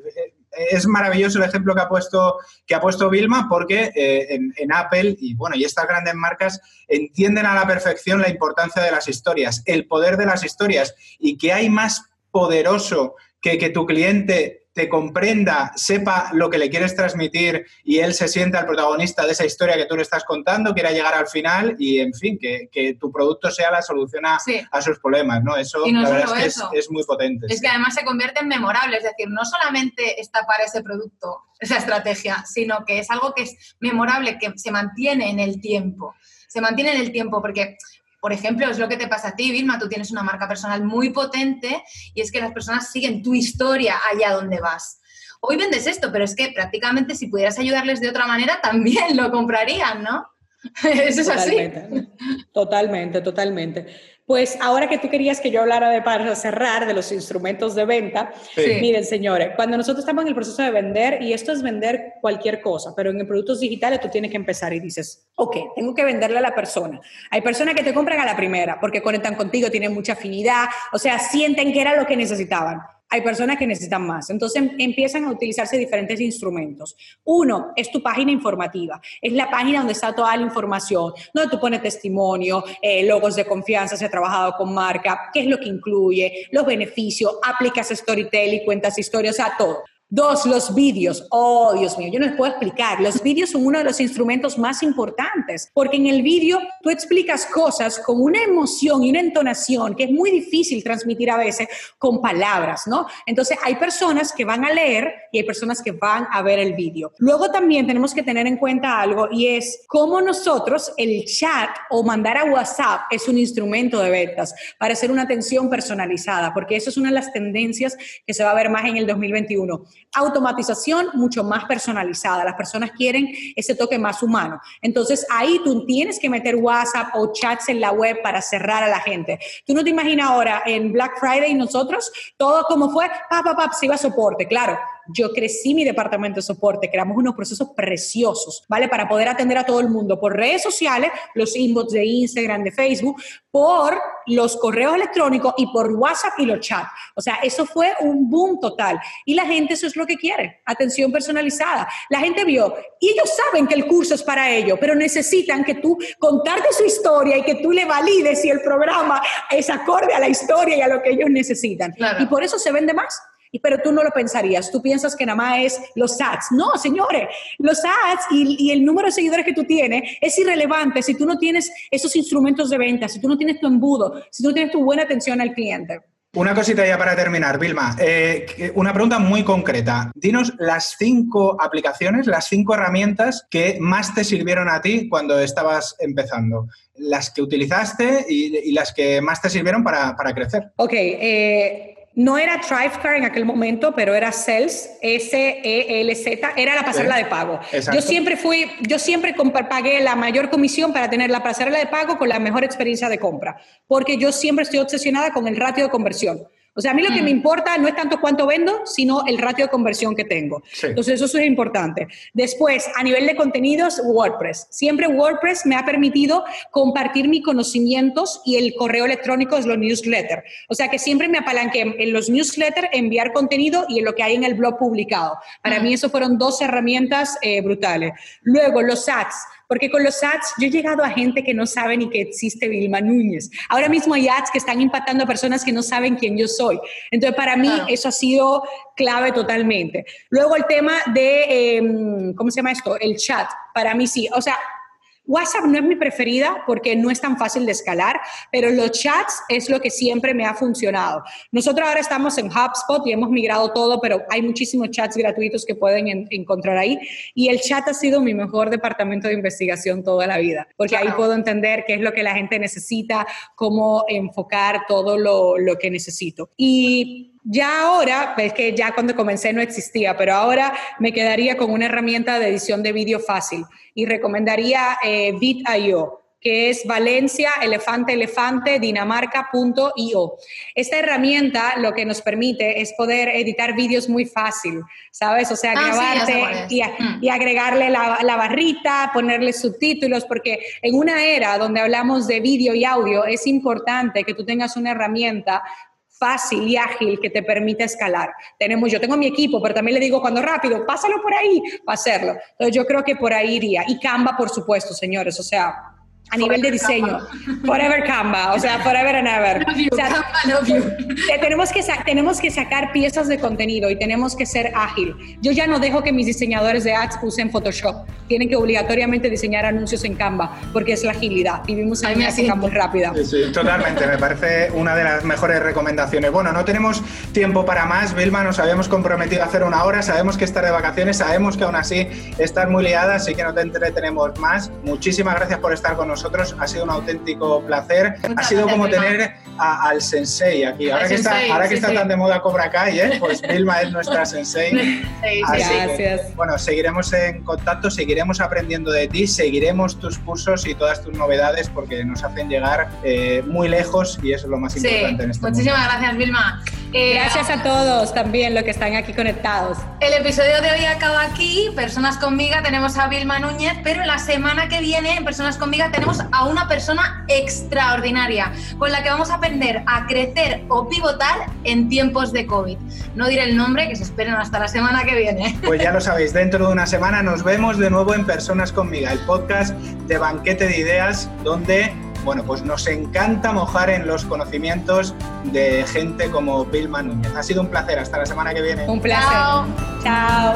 es maravilloso el ejemplo que ha puesto, que ha puesto Vilma porque eh, en, Apple y, bueno, y estas grandes marcas entienden a la perfección la importancia de las historias, el poder de las historias y que hay más poderoso que que tu cliente te comprenda, sepa lo que le quieres transmitir y él se sienta el protagonista de esa historia que tú le estás contando, quiera llegar al final y, en fin, que, tu producto sea la solución a, sus problemas, ¿no? Eso, la verdad es que Es, muy potente. Es que además se convierte en memorable, es decir, no solamente está para ese producto, esa estrategia, sino que es algo que es memorable, que se mantiene en el tiempo. Se mantiene en el tiempo porque por ejemplo, es lo que te pasa a ti, Vilma, tú tienes una marca personal muy potente y es que las personas siguen tu historia allá donde vas. Hoy vendes esto, pero es que prácticamente si pudieras ayudarles de otra manera también lo comprarían, ¿no? Eso es así. Totalmente, totalmente. Pues ahora que tú querías que yo hablara de para cerrar de los instrumentos de venta, miren señores, cuando nosotros estamos en el proceso de vender, y esto es vender cualquier cosa, pero en productos digitales tú tienes que empezar y dices, ok, tengo que venderle a la persona. Hay personas que te compran a la primera porque conectan contigo, tienen mucha afinidad, o sea, sienten que era lo que necesitaban hay personas que necesitan más. Entonces em, empiezan a utilizarse diferentes instrumentos. Uno es tu página informativa. Es la página donde está toda la información, donde tú pones testimonio, eh, logos de confianza, si has trabajado con marca, qué es lo que incluye, los beneficios, aplicas storytelling, cuentas historias, o sea, todo. Dos, los vídeos. Oh, Dios mío, yo no les puedo explicar. Los vídeos son uno de los instrumentos más importantes, porque en el vídeo tú explicas cosas con una emoción y una entonación que es muy difícil transmitir a veces con palabras, ¿no? Entonces hay personas que van a leer y hay personas que van a ver el vídeo. Luego también tenemos que tener en cuenta algo y es cómo nosotros el chat o mandar a WhatsApp es un instrumento de ventas para hacer una atención personalizada, porque eso es una de las tendencias que se va a ver más en el 2021 automatización mucho más personalizada. Las personas quieren ese toque más humano. Entonces ahí tú tienes que meter WhatsApp o chats en la web para cerrar a la gente. Tú no te imaginas ahora en Black Friday nosotros, todo como fue, pa, pa, pa, se iba a soporte. Claro, yo crecí mi departamento de soporte, creamos unos procesos preciosos, ¿vale? Para poder atender a todo el mundo por redes sociales, los inbox de Instagram, de Facebook, por los correos electrónicos y por WhatsApp y los chats. O sea, eso fue un boom total. Y la gente eso es lo que quiere, atención personalizada. La gente vio, y ellos saben que el curso es para ellos, pero necesitan que tú contarte su historia y que tú le valides si el programa es acorde a la historia y a lo que ellos necesitan. Y por eso se vende más pero tú no lo pensarías. Tú piensas que nada más es los ads. No, señores, los ads y, el número de seguidores que tú tienes es irrelevante si tú no tienes esos instrumentos de venta, si tú no tienes tu embudo, si tú no tienes tu buena atención al cliente. Una cosita ya para terminar, Vilma. Eh, una pregunta muy concreta. Dinos las cinco aplicaciones, las cinco herramientas que más te sirvieron a ti cuando estabas empezando. Las que utilizaste y, las que más te sirvieron para, para crecer. Ok, eh, no era Thrivecart en aquel momento, pero era Sales, S-E-L-Z, era la pasarela de pago. Yo siempre fui, yo siempre pagué la mayor comisión para tener la pasarela de pago con la mejor experiencia de compra, porque yo siempre estoy obsesionada con el ratio de conversión. O sea, a mí lo que me mm. importa no es tanto cuánto vendo, sino el ratio de conversión que tengo. Entonces, eso es importante. Después, a nivel de contenidos, WordPress. Siempre WordPress me ha permitido compartir mis conocimientos y el correo electrónico es los newsletters. O sea, que siempre me apalanqué en los newsletters, enviar contenido y en lo que hay en el blog publicado. Para mí, eso fueron dos herramientas eh, brutales. Luego, los ads. Porque con los ads yo he llegado a gente que no sabe ni que existe Vilma Núñez. Ahora mismo hay ads que están impactando a personas que no saben quién yo soy. Entonces, para mí eso ha sido clave totalmente. Luego el tema de, em, ¿cómo se llama esto? El chat. Para mí sí. O sea, WhatsApp no es mi preferida porque no es tan fácil de escalar, pero los chats es lo que siempre me ha funcionado. Nosotros ahora estamos en HubSpot y hemos migrado todo, pero hay muchísimos chats gratuitos que pueden encontrar ahí. Y el chat ha sido mi mejor departamento de investigación toda la vida, porque ahí puedo entender qué es lo que la gente necesita, cómo enfocar todo lo, lo que necesito. Y ya ahora, es que ya cuando comencé no existía, pero ahora me quedaría con una herramienta de edición de vídeo fácil y recomendaría eh, Bit.io que es Valencia, Elefante, Elefante, Dinamarca.io. Esta herramienta lo que nos permite es poder editar vídeos muy fácil, ¿sabes? O sea, ah, grabarte mm. y, agregarle la, la, barrita, ponerle subtítulos, porque en una era donde hablamos de vídeo y audio es importante que tú tengas una herramienta fácil y ágil que te permite escalar. Tenemos, yo tengo mi equipo, pero también le digo cuando rápido, pásalo por ahí para hacerlo. Entonces yo creo que por ahí iría. Y Canva, por supuesto, señores. O sea, a nivel de diseño. Forever Canva, o sea, forever and ever. O sea, tenemos, que tenemos que sacar piezas de contenido y tenemos que ser ágil. Yo ya no dejo que mis diseñadores de ads usen Photoshop. Tienen que obligatoriamente diseñar anuncios en Canva porque es la agilidad. Vivimos en una época muy rápida. Sí, totalmente. Me parece una de las mejores recomendaciones. Bueno, no tenemos tiempo para más. Vilma, nos habíamos comprometido a hacer una hora. Sabemos que estar de vacaciones, sabemos que aún así estás muy liada, así que no te entretenemos más. Muchísimas gracias por estar con nosotros nosotros. Ha sido un auténtico placer. ha sido como tener al sensei aquí. Ahora que está, ahora que está tan de moda Cobra Kai, ¿eh? pues Vilma es nuestra sensei. Gracias. bueno, seguiremos en contacto, seguiremos aprendiendo de ti, seguiremos tus cursos y todas tus novedades porque nos hacen llegar eh, muy lejos y eso es lo más importante en este Muchísimas gracias, Vilma. Eh, gracias a todos también los que están aquí conectados. El episodio de hoy acaba aquí. Personas conmigo tenemos a Vilma Núñez, pero la semana que viene en Personas conmigo tenemos a una persona extraordinaria con la que vamos a aprender a crecer o pivotar en tiempos de COVID. No diré el nombre, que se esperen hasta la semana que viene. Pues ya lo sabéis, dentro de una semana nos vemos de nuevo en Personas conmigo, el podcast de Banquete de Ideas, donde bueno, pues nos encanta mojar en los conocimientos de gente como Vilma Núñez. Ha sido un placer. Hasta la semana que viene. Un placer. Chao.